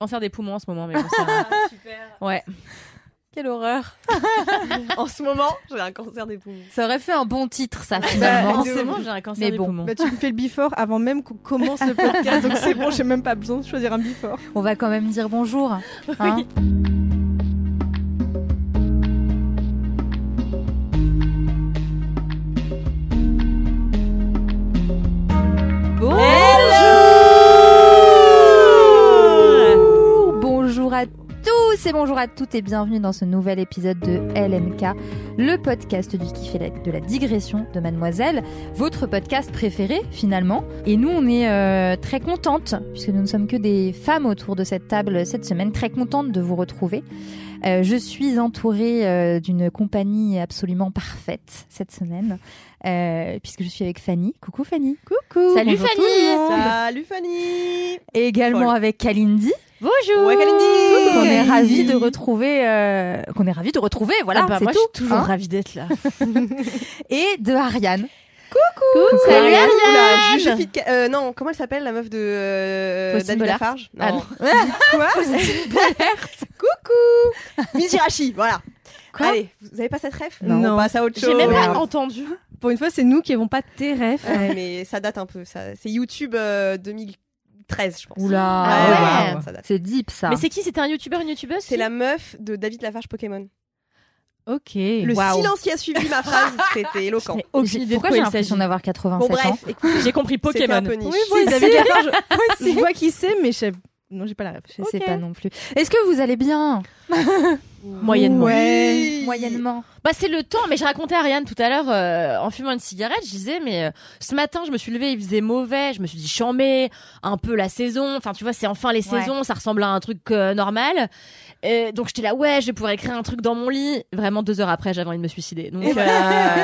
Cancer des poumons en ce moment, mais bon, ça... Ouais. Quelle horreur. En ce moment, j'ai un cancer des poumons. Ça aurait fait un bon titre, ça, Bah, finalement. forcément, j'ai un cancer Mais des bon. poumons. Bah, tu me fais le before avant même qu'on commence le podcast, donc c'est bon, j'ai même pas besoin de choisir un before. On va quand même dire bonjour. hein. Bonjour tous et bonjour à toutes et bienvenue dans ce nouvel épisode de LMK, le podcast du qui fait la- de la digression de Mademoiselle, votre podcast préféré finalement. Et nous on est euh, très contentes, puisque nous ne sommes que des femmes autour de cette table cette semaine, très contentes de vous retrouver. Euh, je suis entourée euh, d'une compagnie absolument parfaite cette semaine, euh, puisque je suis avec Fanny. Coucou Fanny. Coucou Salut bonjour Fanny. Salut Fanny Et également Folle. avec Kalindi. Bonjour Ouais, Kalindi qu'on est ravis de retrouver, euh, qu'on est ravis de retrouver, voilà, Ah bah, c'est moi, tout. je suis toujours hein. ravie d'être là. Et de Ariane. Salut Oula, Ariane Juge Fit- euh, non, comment elle s'appelle la meuf de euh, Faustine David Bollard. Lafarge Ah Non. Quoi Coucou Mizirachi, voilà. Quoi Allez, vous avez pas cette ref Non. On passe à autre chose. J'ai même pas entendu. Pour une fois, c'est nous qui n'avons pas tes refs. Ouais, mais ça date un peu. Ça, c'est YouTube euh, 2013, je pense. Oula, ouais. ouais, ça date. c'est deep ça. Mais c'est qui? C'était un youtubeur, une youtubeuse C'est la meuf de David Lafarge Pokémon. Ok. Le Waouh. silence qui a suivi ma phrase, c'était éloquent. Aucune idée Pourquoi quoi j'ai il l'impression d'avoir 87 Bon bref, J'ai compris Pokémon. peu niche. Oui, moi, David Lafarge, je vois qui c'est, mais je sais... Non, j'ai pas la ref. Je sais Ok. pas non plus. Est-ce que vous allez bien? Moyennement. Oui. Moyennement. Bah c'est le temps, mais je racontais à Ariane tout à l'heure euh, en fumant une cigarette, je disais mais euh, ce matin je me suis levée, il faisait mauvais, je me suis dit chambé, un peu la saison, enfin tu vois c'est enfin les Ouais. saisons, ça ressemble à un truc euh, normal. Euh, donc j'étais là ouais je vais pouvoir écrire un truc dans mon lit. Vraiment deux heures après j'avais envie de me suicider. Donc euh,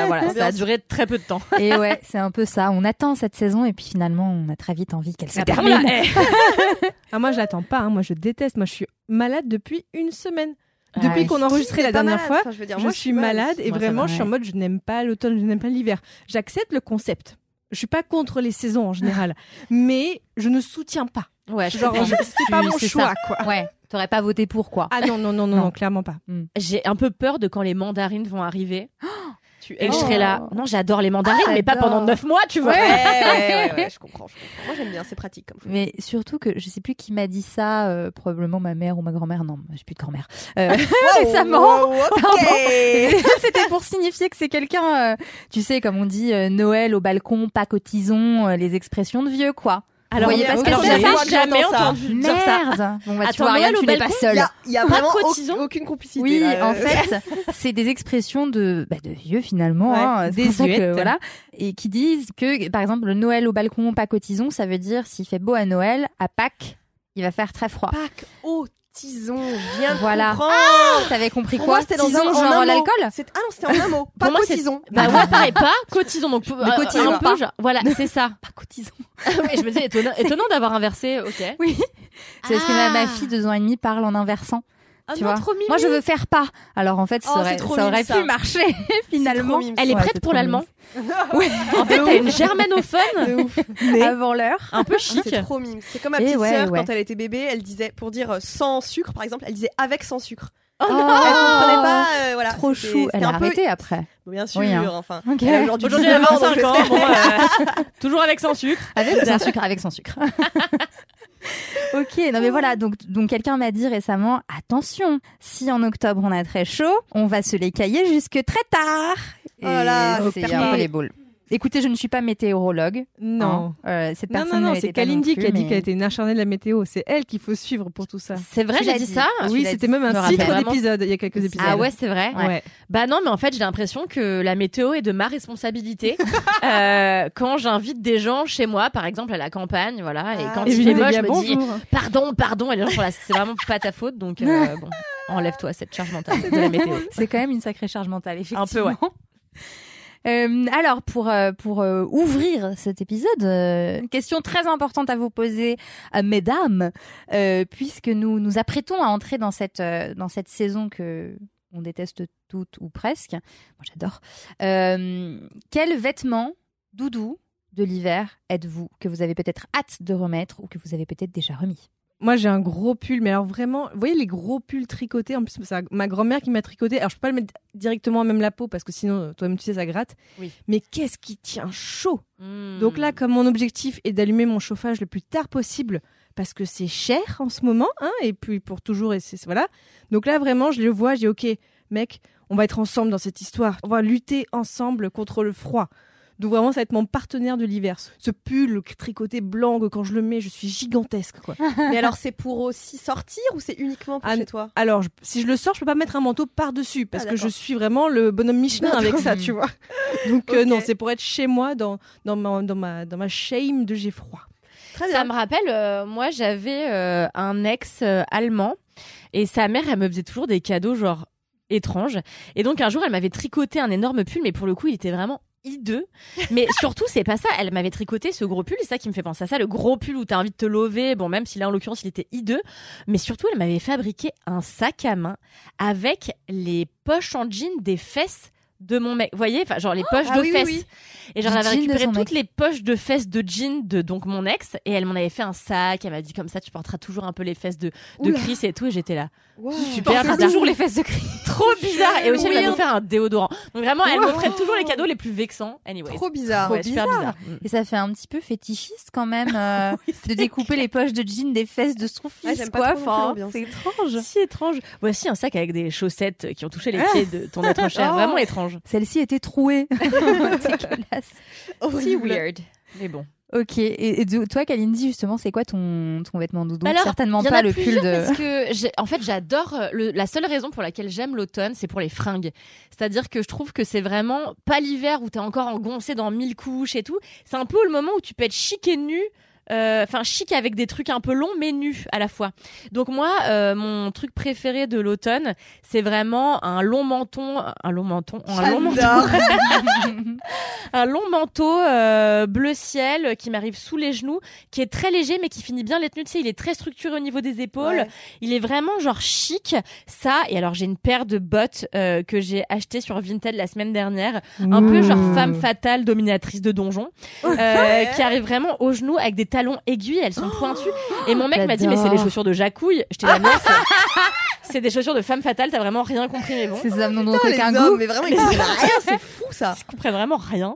voilà ça a duré très peu de temps. Et ouais, c'est un peu ça. On attend cette saison et puis finalement, on a très vite envie qu'elle se Après, termine. eh. Ah, moi, je l'attends pas. hein. Moi, je déteste. Moi, je suis malade depuis une semaine. Ah Depuis qu'on a enregistré la dernière malade, fois, enfin, je veux dire, je moi, suis malade et Moi, vraiment, va, je suis en mode, je n'aime pas l'automne, je n'aime pas l'hiver. J'accepte le concept. Je suis pas contre les saisons en général, mais je ne soutiens pas. Ouais, je Genre, c'est pas mon choix, ça. quoi. Ouais, t'aurais pas voté pour quoi Ah non, non, non, non, Non. non, clairement pas. J'ai un peu peur de quand les mandarines vont arriver Tu et je Oh. serai là. Non, j'adore les mandarines, Ah, mais pas pendant neuf mois, tu vois. Ouais, ouais, ouais, je comprends, je comprends. Moi j'aime bien, c'est pratique comme. Mais surtout que je sais plus qui m'a dit ça, euh, probablement ma mère ou ma grand-mère. Non, je suis plus de grand-mère. Euh, récemment. Wow. C'était pour signifier que c'est quelqu'un, euh, tu sais, comme on dit, euh, Noël au balcon, pas cotisons, euh, les expressions de vieux, quoi. Alors, voyez pas ce que alors, c'est j'ai la fois que jamais ça. entendu dire ça. Merde. Bon bah tu Attends, vois, Ariane, Noël au tu n'es pas balcon, Il seule. y a, a Pas vraiment cotisons aucune, complicité. Oui, là. en Euh, fait, c'est des expressions de, bah, de vieux finalement, Ouais, hein, ça que, voilà, et qui disent que, par exemple, le Noël au balcon, pas cotisons, ça veut dire s'il fait beau à Noël, à Pâques, il va faire très froid. Pâques au tison, de Voilà. comprendre. T'avais compris quoi c'était dans Tison, un, en genre mot. l'alcool C'est- Ah non, c'était en un mot, pas moi, cotisons. Bah ouais, pareil, pas cotisons. Donc, Mais cotisons un pas. peu, genre, voilà, c'est ça. Pas cotisons. Ouais, je me disais, étonnant, étonnant d'avoir inversé, ok. Oui. C'est parce que ma, ma Ah. fille de deux ans et demi parle en inversant. Ah tu non, vois. trop. Moi, je veux faire pas. Alors en fait, ça Oh, aurait, c'est trop ça aurait pu ça. marcher finalement. Elle est Ouais, prête pour l'allemand. Ouais. En fait, t'as une germanophone. Mais Avant l'heure. un peu chic. c'est trop mime. C'est comme ma Et petite ouais, sœur ouais. quand elle était bébé, elle disait pour dire euh, sans sucre par exemple, elle disait avec sans sucre. Oh Elle non comprenait pas, euh, voilà. Trop chou. Elle a un peu- arrêté après. Bien sûr, Oui, hein. enfin. Elle aujourd'hui elle a 19 ans, donc 25 ans. Bon, euh, toujours avec sans sucre. Avec sans sucre Avec sans sucre. ok, non mais voilà, donc, donc quelqu'un m'a dit récemment, attention, si en octobre on a très chaud, on va se les cailler jusque très tard. Et Oh c'est un peu les boules. Écoutez, je ne suis pas météorologue. Non. hein. Euh, cette Non, personne non, non, ne c'est non Kalindi qui a dit mais- qu'elle était une acharnée de la météo. C'est elle qu'il faut suivre pour tout ça. C'est vrai, j'ai dit dit. ça Ah, oui, c'était même un titre d'épisode il y a quelques épisodes. Ah ouais, c'est vrai. Ouais. Bah non, mais en fait, j'ai l'impression que la météo est de ma responsabilité. Euh, quand j'invite des gens chez moi, par exemple à la campagne, voilà, et Ah. quand Et il fait moche, je me dis pardon, pardon, et les gens sont là, c'est vraiment pas ta faute, donc euh, bon, enlève-toi cette charge mentale de la météo. C'est quand même une sacrée charge mentale, effectivement. Un peu, ouais. Euh, alors, pour, euh, pour euh, ouvrir cet épisode, une question très importante à vous poser, mesdames, puisque nous nous apprêtons à entrer dans cette, dans cette saison que on déteste toutes ou presque. Moi, j'adore. Quels vêtements doudou de l'hiver êtes-vous que vous avez peut-être hâte de remettre ou que vous avez peut-être déjà remis? Moi, j'ai un gros pull, mais alors vraiment, vous voyez les gros pulls tricotés. En plus, c'est ma grand-mère qui m'a tricoté. Alors, je peux pas le mettre directement à même la peau parce que sinon, toi-même, tu sais, ça gratte. Oui. Mais qu'est-ce qui tient chaud Hmm. Donc là, comme mon objectif est d'allumer mon chauffage le plus tard possible, parce que c'est cher en ce moment, hein, et puis pour toujours, et c'est voilà. Donc là, vraiment, je le vois, j'ai ok, mec, on va être ensemble dans cette histoire. On va lutter ensemble contre le froid. Donc vraiment, ça va être mon partenaire de l'hiver. Ce pull tricoté blanc, que quand je le mets, je suis gigantesque, quoi. Mais alors, c'est pour aussi sortir ou c'est uniquement pour Ah, chez toi? Alors, je- si je le sors, je peux pas mettre un manteau par-dessus parce Ah, que je suis vraiment le bonhomme Michelin avec ça, tu vois. Donc euh, non, c'est pour être chez moi dans dans ma dans ma dans ma shame de j'ai froid. Très Ça bien. me rappelle, euh, moi j'avais euh, un ex euh, allemand et sa mère, elle me faisait toujours des cadeaux genre étranges. Et donc un jour, elle m'avait tricoté un énorme pull, mais pour le coup, il était vraiment hideux. Mais surtout, c'est pas ça. Elle m'avait tricoté ce gros pull, c'est ça qui me fait penser à ça, le gros pull où t'as envie de te lever. Bon, même si là en l'occurrence, il était hideux. Mais surtout, elle m'avait fabriqué un sac à main avec les poches en jean des fesses de mon mec. Vous voyez, enfin, genre les poches ah de oui, fesses. oui. Et genre, de récupéré toutes mec. les poches de fesses de jean de donc mon ex et elle m'en avait fait un sac. Elle m'a dit comme ça, tu porteras toujours un peu les fesses de, de Oula. Chris et tout. Et j'étais là. Wow. Super bizarre. toujours les fesses de Chris. Trop bizarre. Et aussi, elle m'a offert un déodorant. Donc vraiment, elle Wow. m'offrait toujours les cadeaux les plus vexants. Anyway. Trop bizarre. Ouais, super bizarre. Et ça fait un petit peu fétichiste quand même euh, de découper les poches de jean des fesses de son Ouais, fils, quoi. Enfin, c'est étrange. Si étrange. Voici un sac avec des chaussettes qui ont touché les pieds de ton être cher. Oh. Vraiment étrange. Celle-ci était trouée. Dégueulasse. Si weird. Mais bon. Ok. Et, toi, Kalindi, justement, c'est quoi ton, ton vêtement doudou? Alors, Certainement Il y en pas a le pull de. parce que en fait j'adore euh, la seule raison pour laquelle j'aime l'automne c'est pour les fringues c'est-à-dire que je trouve que c'est vraiment pas l'hiver où t'es encore engoncé dans mille couches et tout c'est un peu le moment où tu peux être chic et nu euh, enfin chic avec des trucs un peu longs mais nus à la fois donc moi euh, mon truc préféré de l'automne c'est vraiment un long menton un long menton un long manteau J'adore. un long manteau euh, bleu ciel qui m'arrive sous les genoux, qui est très léger mais qui finit bien les tenues. Tu sais, il est très structuré au niveau des épaules. Ouais. Il est vraiment genre chic. Ça, et alors j'ai une paire de bottes euh, que j'ai achetées sur Vinted la semaine dernière, un peu genre femme fatale, dominatrice de donjon, euh, qui arrive vraiment aux genoux avec des talons aiguilles. Elles sont pointues. Et mon mec m'a dit mais c'est les J'adore. chaussures de Jacouille. J'étais là non, c'est- c'est des chaussures de femme fatale. T'as vraiment rien compris mais bon. Putain, aucun goût. hommes, mais vraiment, ils comprennent rien, c'est fou ça. Ils comprennent vraiment rien.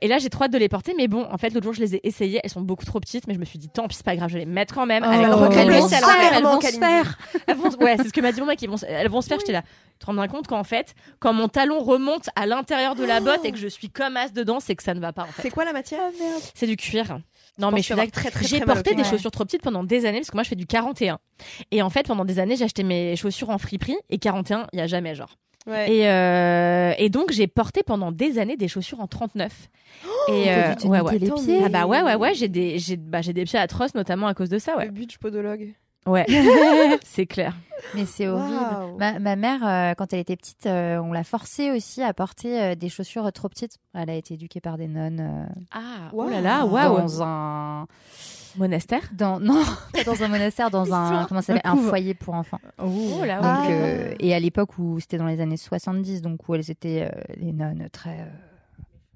Et là, j'ai trop hâte de les porter, mais bon, en fait, l'autre jour, je les ai essayées. Elles sont beaucoup trop petites, mais je me suis dit, tant pis, c'est pas grave, je vais les mettre quand même. Oh. avec Oh. recul. Elles Elles vont se faire, faire, elles vont se se faire. Elles vont- Ouais, c'est ce que m'a dit mon mec. Ils vont, se- elles vont se faire. J'étais là. Tu te rends bien compte qu'en fait, quand mon talon remonte à l'intérieur de la botte et que je suis comme as dedans, c'est que ça ne va pas. En fait. C'est quoi la matière C'est du cuir. Non, mais je suis très, très, J'ai porté des Ouais. chaussures trop petites pendant des années parce que moi, je fais du 41. Et en fait, pendant des années, j'ai acheté mes chaussures en friperie et 41, il y a jamais genre. Ouais. Et, euh, et donc j'ai porté pendant des années des chaussures en 39. et T'as dû te ouais, ouais. les pieds. Ah bah ouais ouais ouais j'ai des j'ai bah j'ai des pieds atroces notamment à cause de ça ouais Le but du podologue. Ouais c'est clair Mais c'est horrible. Ma, ma mère, euh, quand elle était petite, euh, on l'a forcée aussi à porter euh, des chaussures trop petites. Elle a été éduquée par des nonnes euh, ah Wow. oh là là waouh dans un monastère dans non pas dans un monastère, dans un comment ça Un foyer pour enfants. oh là Donc, Ah. euh, et à l'époque où c'était dans les années 70, donc où elles étaient euh, les nonnes très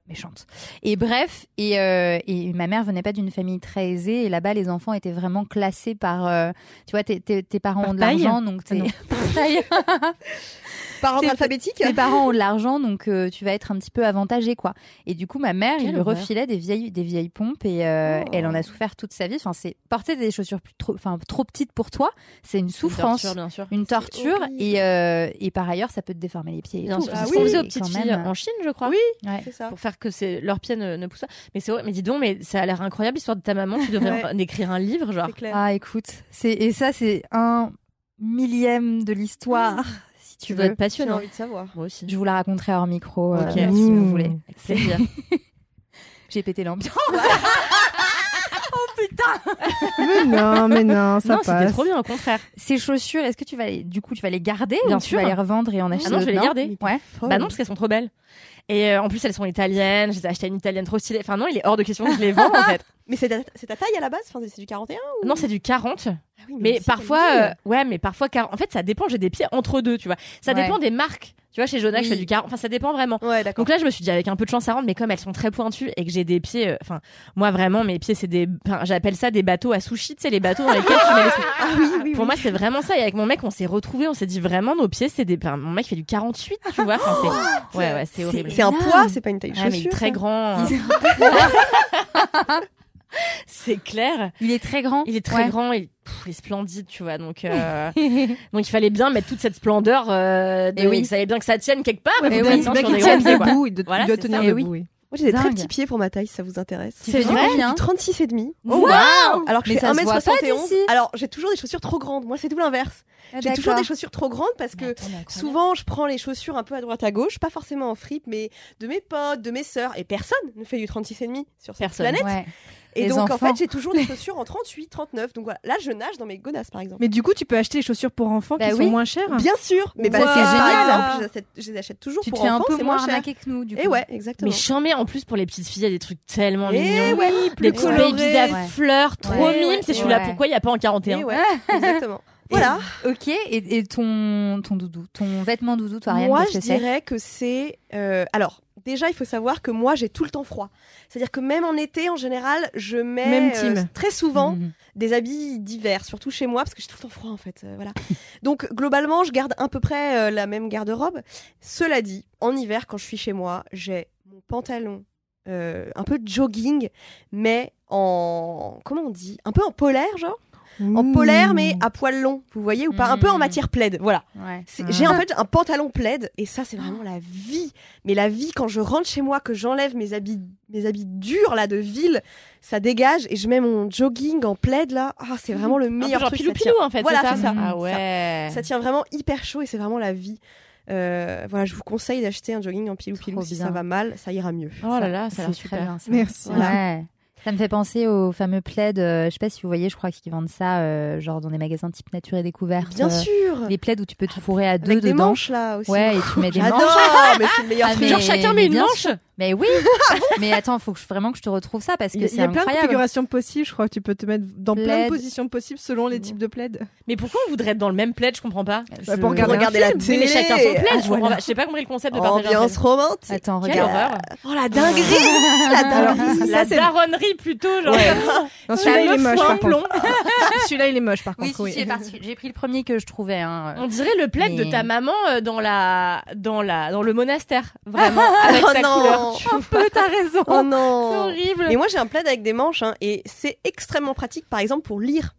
méchantes. Et bref, et, euh, et ma mère venait pas d'une famille très aisée, et là-bas les enfants étaient vraiment classés par, euh, tu vois, tes, parents Par ont de l'argent, donc Ah t'es. par ordre alphabétique tes parents ont de l'argent, donc euh, tu vas être un petit peu avantagé, quoi. Et du coup, ma mère, il lui horreur. refilait des vieilles, des vieilles pompes et euh, Oh. elle en a souffert toute sa vie. Enfin, c'est porter des chaussures plus trop, enfin, trop petites pour toi, c'est une souffrance. Torture, bien sûr. Une torture et, euh, et par ailleurs ça peut te déformer les pieds Bien sûr. Ah oui, aux petites filles en Chine, je crois. Oui. ouais. C'est ça. Pour faire que c'est leurs pieds ne, ne poussent pas. Mais c'est vrai, mais dis donc, mais ça a l'air incroyable l'histoire de ta maman. Tu devrais Ouais. écrire un livre, genre. Ah écoute, c'est et ça c'est un millième de l'histoire si Tu tu dois veux. être J'ai passionnant. envie de savoir. Moi aussi. Je vous la raconterai hors micro euh, Ok. si Mmh. vous voulez. Avec plaisir. J'ai pété l'ambiance. Mais non, mais non, ça non, c'était passe. trop bien, au contraire. Ces chaussures, est-ce que tu vas les, du coup tu vas les garder Bien ou tu vas les revendre et en acheter Ah non, je vais les garder. Ouais. Bah non, parce qu'elles sont trop belles. Et euh, en plus, elles sont italiennes. Je les ai achetées à une italienne trop stylée. Enfin, non, il est hors de question que je les vends, en fait. Mais c'est ta, c'est ta taille à la base? Enfin, C'est du 41 ou... Non, c'est du 40. Ah oui, Mais aussi, parfois, euh, ouais, mais parfois, car... en fait, ça dépend. J'ai des pieds entre deux, tu vois. Ça Ouais. dépend des marques. Tu vois, chez Jonas, je fais du 40. Enfin, ça dépend vraiment. taille. Ouais, d'accord. Donc là, je me suis dit, avec un peu de chance, ça rentre, mais comme elles sont très pointues et que j'ai des pieds, euh, enfin, moi vraiment, mes pieds, c'est des, enfin, j'appelle ça des bateaux à sushi, tu sais, les bateaux dans lesquels tu mets les. Ah oui, oui, Pour moi, c'est vraiment ça. Et avec mon mec, on s'est retrouvés, on s'est dit vraiment, nos pieds, c'est des, enfin, mon mec fait du 48, tu vois. Enfin, c'est, ouais, ouais, c'est horrible. C'est un poids, c'est pas une taille de Ah, mais il est chaussure. très grand. hein. c'est clair. Il est très grand. Il est très Ouais. grand, il, pff, il est splendide, tu vois. Donc, euh, donc il fallait bien mettre toute cette splendeur. Euh, de, Eh oui. Il fallait bien que ça tienne quelque part. Ouais, mais faut faut oui, bien bien qu'il tienne debout. Il doit, Voilà, il doit c'est tenir ça. Eh debout, oui. oui. Moi, j'ai des très petits pieds pour ma taille, si ça vous intéresse. Du combien Du 36 et demi. Waouh Alors que je fais ça se voit pas 1m71. d'ici. Alors, j'ai toujours des chaussures trop grandes. Moi, c'est tout l'inverse. Ah, J'ai toujours des chaussures trop grandes parce que attends, souvent, je prends les chaussures un peu à droite à gauche, pas forcément en fripe, mais de mes potes, de mes sœurs. Et personne ne fait du 36 et demi sur cette Personne. planète. Ouais. Et Les donc, en enfants. fait, j'ai toujours des chaussures en 38, 39. Donc voilà, là, je nage dans mes godasses, par exemple. Mais du coup, tu peux acheter les chaussures pour enfants Bah qui oui. sont moins chères. Bien sûr, mais Bah, c'est par génial. exemple, je les achète, je les achète toujours Tu pour fais un enfants, peu c'est moins moins cher. arnaquer que nous, du coup. Et ouais, exactement. Mais chambé en plus pour les petites filles, il y a des trucs tellement Et mignons. ouais, Des plus petits colorés. babies à Ouais. fleurs, trop Ouais, mimes. ouais, c'est celui-là. ouais. Pourquoi il n'y a pas en 41 Et ouais, exactement. Voilà. Ok, et, et ton, ton doudou, ton vêtement doudou, toi, Ariane, Moi, je dirais que c'est. euh, alors, déjà, il faut savoir que moi, j'ai tout le temps froid. C'est-à-dire que même en été, en général, je mets Même euh, très souvent Mhm. des habits d'hiver, surtout chez moi, parce que j'ai tout le temps froid, en fait. euh, voilà. Donc, globalement, je garde à peu près euh, la même garde-robe. Cela dit, en hiver, quand je suis chez moi, j'ai mon pantalon. euh, un peu jogging, mais en comment on dit, un peu en polaire genre, en polaire mais à poil long, vous voyez ou pas, un peu en Mmh. matière plaid, voilà. Ouais. C'est- J'ai en fait un pantalon plaid et ça c'est vraiment la vie. Mais la vie quand je rentre chez moi, que j'enlève mes habits, mes habits durs là de ville, ça dégage et je mets mon jogging en plaid là. Ah c'est vraiment le Un peu meilleur genre truc. pilou pilou en fait. Voilà, c'est ça. ça. Ah ouais. Ça tient vraiment hyper chaud et c'est vraiment la vie. Euh, voilà, je vous conseille d'acheter un jogging en pilou pilou. Si ça va mal, ça ira mieux. Oh là là, ça a l'air super. bien, ça. Merci. Ouais. Ça me fait penser au fameux plaid, euh, je sais pas si vous voyez, je crois qu'ils vendent ça euh, genre dans des magasins type nature et découverte. Bien euh, sûr. Les plaids où tu peux te fourrer à deux Avec des dedans. manches là aussi. Ouais, et tu mets des J'adore, manches. mais c'est le meilleur Ah, truc. mais- Genre chacun mais met une manche. sûr. Mais oui. mais attends, faut que je, vraiment que je te retrouve ça parce que Il y a, c'est il y a plein de incroyable. configurations possibles. Je crois que tu peux te mettre dans plein de positions possibles selon les types de plaid. Mais pourquoi on voudrait être dans le même plaid Je comprends pas. Bah, Je- pour regarder la télé. Mais chacun son plaid. Ah, je voilà. pas. J'ai pas compris le concept de partager un Ambiance romantique. Attends, Quelle regarde. horreur. Oh la dinguerie La dinguerie La daronnerie plutôt, genre. Non, celui-là, il est moche par contre. celui-là, il est moche par contre. oui. j'ai parti- j'ai pris le premier que je trouvais. Hein. On dirait le plaid de ta maman euh, dans la dans la dans le monastère, vraiment avec Oh sa couleur. Tu Un peu, t'as raison. Oh C'est non horrible. Et moi j'ai un plaid avec des manches hein, et c'est extrêmement pratique par exemple pour lire.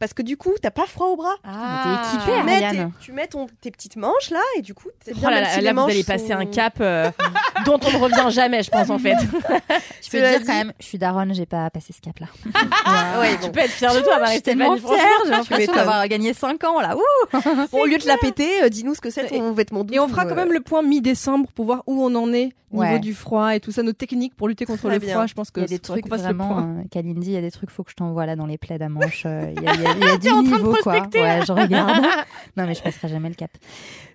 Parce que du coup, t'as pas froid au bras. Ah, t'es équipée, tu, mets tes, tu mets ton- tes petites manches là et du coup, c'est Oh bien là même là, si là, les vous manches allez passer sont- un cap euh, dont on ne revient jamais, je pense en fait. Je peux dire dit- quand même, je suis daronne, j'ai pas passé ce cap-là. Ouais, Tu bon. peux être fière de toi, Je Marie suis tellement fière, j'ai l'impression d'avoir gagné 5 ans là. Ouh Bon, au lieu de la péter, euh, dis-nous ce que c'est ton vêtement doux. Et on fera quand euh, même le point mi-décembre pour voir où on en est au niveau Ouais. du froid et tout ça, nos techniques pour lutter contre Très le bien. froid. Je pense que Il y a des trucs vraiment, euh, Kalindi, il y a des trucs, faut que je t'envoie là dans les plaids à manches. Il y a, il y a- du T'es en train de niveau quoi. prospecter, Ouais, je regarde. non mais je passerai jamais le cap.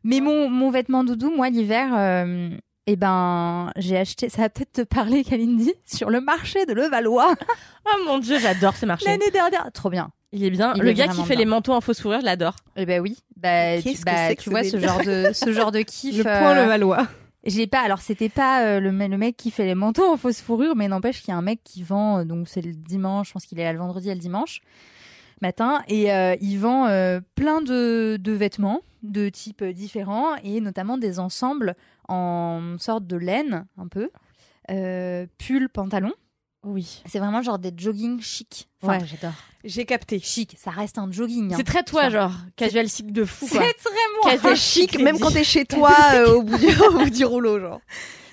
Mais mon, mon vêtement doudou, moi l'hiver, euh, eh ben j'ai acheté, ça va peut-être te parler Kalindi, sur le marché de Levallois Oh mon dieu, j'adore ce marché. l'année dernière. Trop bien. Il est bien. Il le est gars qui fait bien. les manteaux en fausse fourrure, je l'adore. Eh ben oui. Bah, tu, Qu'est-ce que bah, tu vois ce genre de ce genre de kiff. Le point euh, le Valois. J'ai pas. Alors c'était pas euh, le, le mec qui fait les manteaux en fausse fourrure, mais n'empêche qu'il y a un mec qui vend. euh, donc c'est le dimanche. Je pense qu'il est là le vendredi et le dimanche. Matin et euh, il vend euh, plein de, de vêtements de types différents et notamment des ensembles en sorte de laine un peu, euh, pull, pantalon. Oui. C'est vraiment genre des jogging chic. Enfin, Ouais, j'adore. J'ai capté. chic, ça reste un jogging. hein. C'est très toi, Ça. genre. Casual chic de fou, C'est très moi. Casual chic, même quand t'es chez toi euh, au, bout du, au bout du rouleau, genre.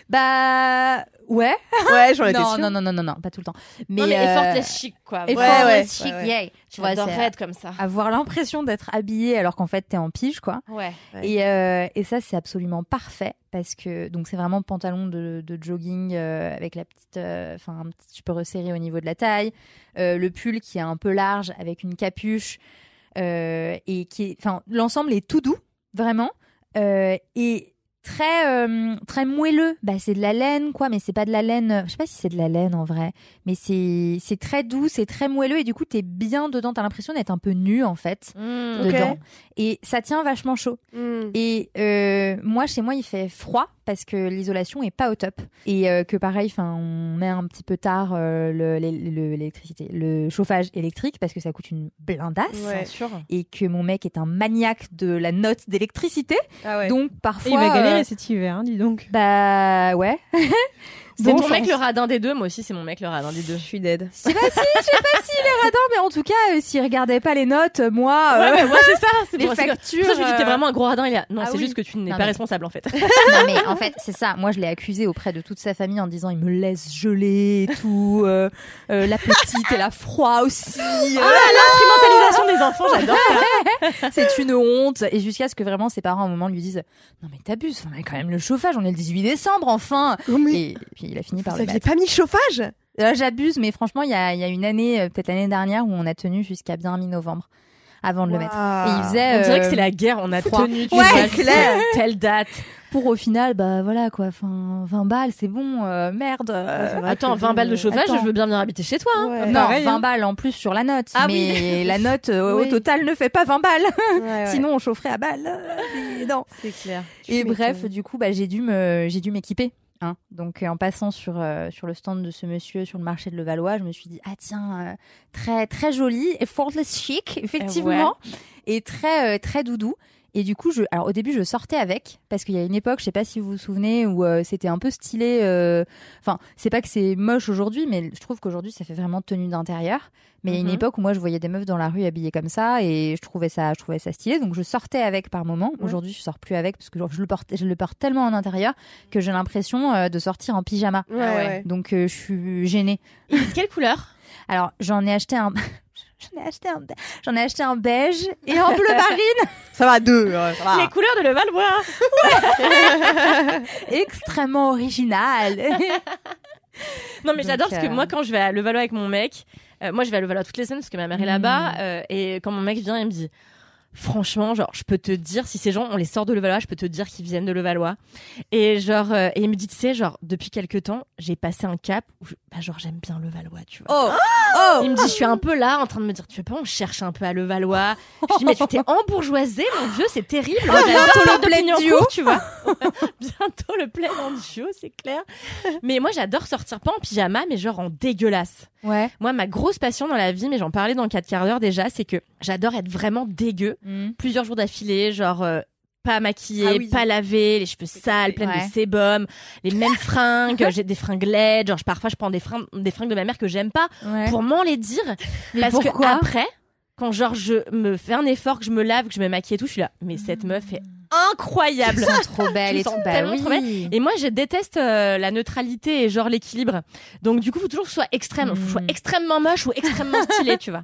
Bah ouais. Ouais, j'en étais Non, sûre. non, non, non, non, non, pas tout le temps. Mais Non, mais euh, effortless chic, quoi. effortless Ouais, ouais, chic, ouais, ouais. yeah. Tu vois, c'est être comme ça. avoir l'impression d'être habillé alors qu'en fait t'es en pige, quoi. Ouais. Ouais. Et, euh, et ça, c'est absolument parfait parce que donc c'est vraiment pantalon de, de jogging euh, avec la petite, euh, enfin un petit, tu peux resserrer au niveau de la taille, euh, le pull qui est un peu large avec une capuche euh, et qui est, enfin l'ensemble est tout doux vraiment euh, et très euh, très moelleux. Bah c'est de la laine quoi, mais c'est pas de la laine. Je sais pas si c'est de la laine en vrai, mais c'est c'est très doux, c'est très moelleux et du coup t'es bien dedans. T'as l'impression d'être un peu nu en fait Mmh. Dedans et ça tient vachement chaud. Hmm. Et euh, moi, chez moi, il fait froid parce que l'isolation est pas au top. Et euh, que pareil, enfin, on met un petit peu tard euh, le- le- le- l'électricité, le chauffage électrique parce que ça coûte une blindasse. Ouais. Bien sûr. Et que mon mec est un maniaque de la note d'électricité. Ah ouais. Donc parfois. Cet hiver, hein, dis donc. bah ouais. C'est ton mec le radin des deux. Moi aussi, c'est mon mec le radin des deux. Je suis dead. Je sais pas si, je sais pas s'il est radin, mais en tout cas, euh, s'il regardait pas les notes, euh, moi, Ouais, euh, mais moi, c'est ça. C'est les factures. ça, je me dis, t'es euh, vraiment un gros radin. Il a... Non, Ah c'est oui. juste que tu n'es pas mais- responsable, en fait. non mais en fait c'est ça. Moi je l'ai accusé auprès de toute sa famille en disant il me laisse geler et tout. euh, euh, la petite elle a froid aussi. euh, L'instrumentalisation des enfants, j'adore. c'est une honte. Et jusqu'à ce que vraiment ses parents à un moment lui disent non mais t'abuses. On a quand même le chauffage. On est le 18 décembre enfin. Oh, mais Et puis il a fini par vous le aviez mettre. pas mis le chauffage? Là j'abuse mais franchement il y a, il y a une année euh, peut-être l'année dernière où on a tenu jusqu'à bien mi-novembre avant de le mettre. Et il faisait On dirait que euh, c'est la guerre. On a froid. tenu. tu Ouais, clair. Telle date. pour au final bah voilà quoi. Enfin 20 balles c'est bon. euh, merde. euh, Attends, que 20 balles de chauffage, attends. je veux bien venir habiter chez toi. hein. Ouais. Non, Pareil, 20 hein. balles en plus sur la note. Ah mais oui. la note euh, Oui. au total ne fait pas 20 balles. Ouais, ouais. Sinon, on chaufferait à balles. Non. C'est clair. Et bref, du coup, bah, j'ai dû me, j'ai dû m'équiper. Hein. Donc, euh, en passant sur, euh, sur le stand de ce monsieur sur le marché de Levallois, je me suis dit, ah tiens, euh, très, très joli, effortless chic, effectivement, et très, euh, très doudou. Et du coup, je, alors au début, je sortais avec parce qu'il y a une époque, je sais pas si vous vous souvenez, où euh, c'était un peu stylé. euh, Enfin, c'est pas que c'est moche aujourd'hui, mais je trouve qu'aujourd'hui, ça fait vraiment tenue d'intérieur. Mais il y a une Mhm. époque où moi, je voyais des meufs dans la rue habillées comme ça, et je trouvais ça, je trouvais ça stylé. Donc, je sortais avec par moment. Ouais. Aujourd'hui, je sors plus avec parce que genre, je le porte, je le porte tellement en intérieur que j'ai l'impression euh, de sortir en pyjama. Ouais, ouais. ouais. Donc, je suis gênée. Et quelle couleur? Alors, j'en ai acheté un. J'en ai acheté un, j'en ai acheté un beige et un bleu marine Ça va, deux. ouais, ça va. Les couleurs de Levallois. extrêmement original. Non, mais j'adore parce que euh, moi, quand je vais à Levallois avec mon mec, euh, moi, je vais à Levallois toutes les semaines parce que ma mère est Mm. là-bas. euh, et quand mon mec vient, il me dit. Franchement, genre, je peux te dire, si ces gens, on les sort de Levallois, je peux te dire qu'ils viennent de Levallois. Et genre, euh, et il me dit, tu sais, genre, depuis quelques temps, j'ai passé un cap où, je- bah, genre, j'aime bien Levallois, tu vois. Oh, oh, Il me dit, je suis un peu là, en train de me dire, tu veux pas, on cherche un peu à Levallois. Je dis, mais tu t'es embourgeoisé, mon vieux, c'est terrible. J'adore bientôt le plein duo. tu vois. bientôt le plein en duo, c'est clair. Mais moi, j'adore sortir pas en pyjama, mais genre en dégueulasse. Ouais. Moi, ma grosse passion dans la vie, mais j'en parlais dans 4 quarts d'heure déjà, c'est que j'adore être vraiment dégueu Mm. plusieurs jours d'affilée, genre euh, pas maquillée, Ah oui. pas lavée, les cheveux sales, pleines Ouais. de sébum, les mêmes fringues, j'ai des fringues laides, genre parfois je prends des fringues, des fringues de ma mère que j'aime pas Ouais. pour m'en les dire Mais parce que après quand genre je me fais un effort, que je me lave, que je me maquille et tout, je suis là, mais cette meuf est incroyable. Elles sont trop belles sens tout. Bah tellement oui. trop Et moi, je déteste euh, la neutralité et genre l'équilibre. Donc, du coup, faut toujours que ce soit extrême. Faut que ce soit Mm. extrêmement moche ou extrêmement stylé, tu vois.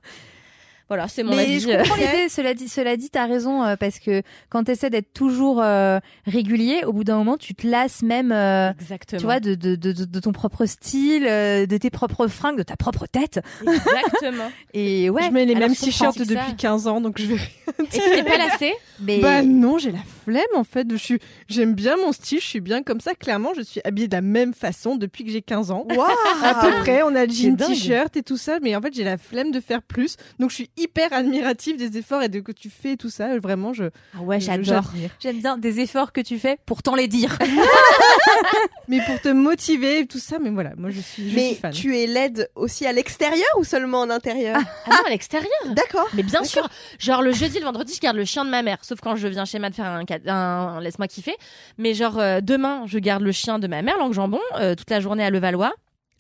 Voilà, c'est mon Mais avis. je comprends l'idée, cela dit, cela dit, t'as raison, euh, parce que quand t'essaies d'être toujours euh, régulier, au bout d'un moment, tu te lasses même, euh, Exactement. tu vois, de, de, de, de- ton propre style, euh, de tes propres fringues, de ta propre tête. Exactement. Et ouais, je mets les mêmes t-shirts depuis 15 ans, donc je vais. Et tu t'es pas lassé mais Bah non, j'ai la flemme en fait. Je suis, j'aime bien mon style, je suis bien comme ça. Clairement, je suis habillée de la même façon depuis que j'ai 15 ans. Waouh À peu près, on a jean, t-shirt et tout ça, mais en fait, j'ai la flemme de faire plus. Donc, je suis hyper admirative des efforts et de que tu fais et tout ça. Vraiment, je. Ah ouais, j'adore. j'aime bien des efforts que tu fais pour t'en les dire. mais pour te motiver, tout ça. Mais voilà, moi je suis, je Mais suis fan. tu es laide aussi à l'extérieur ou seulement en intérieur? Ah non, à l'extérieur. D'accord. Mais bien sûr, genre le jeudi, le vendredi, je garde le chien de ma mère. Sauf quand je viens chez Matt faire un, ca- un- laisse-moi kiffer. Mais genre euh, demain, je garde le chien de ma mère, langue jambon, euh, toute la journée à Levallois.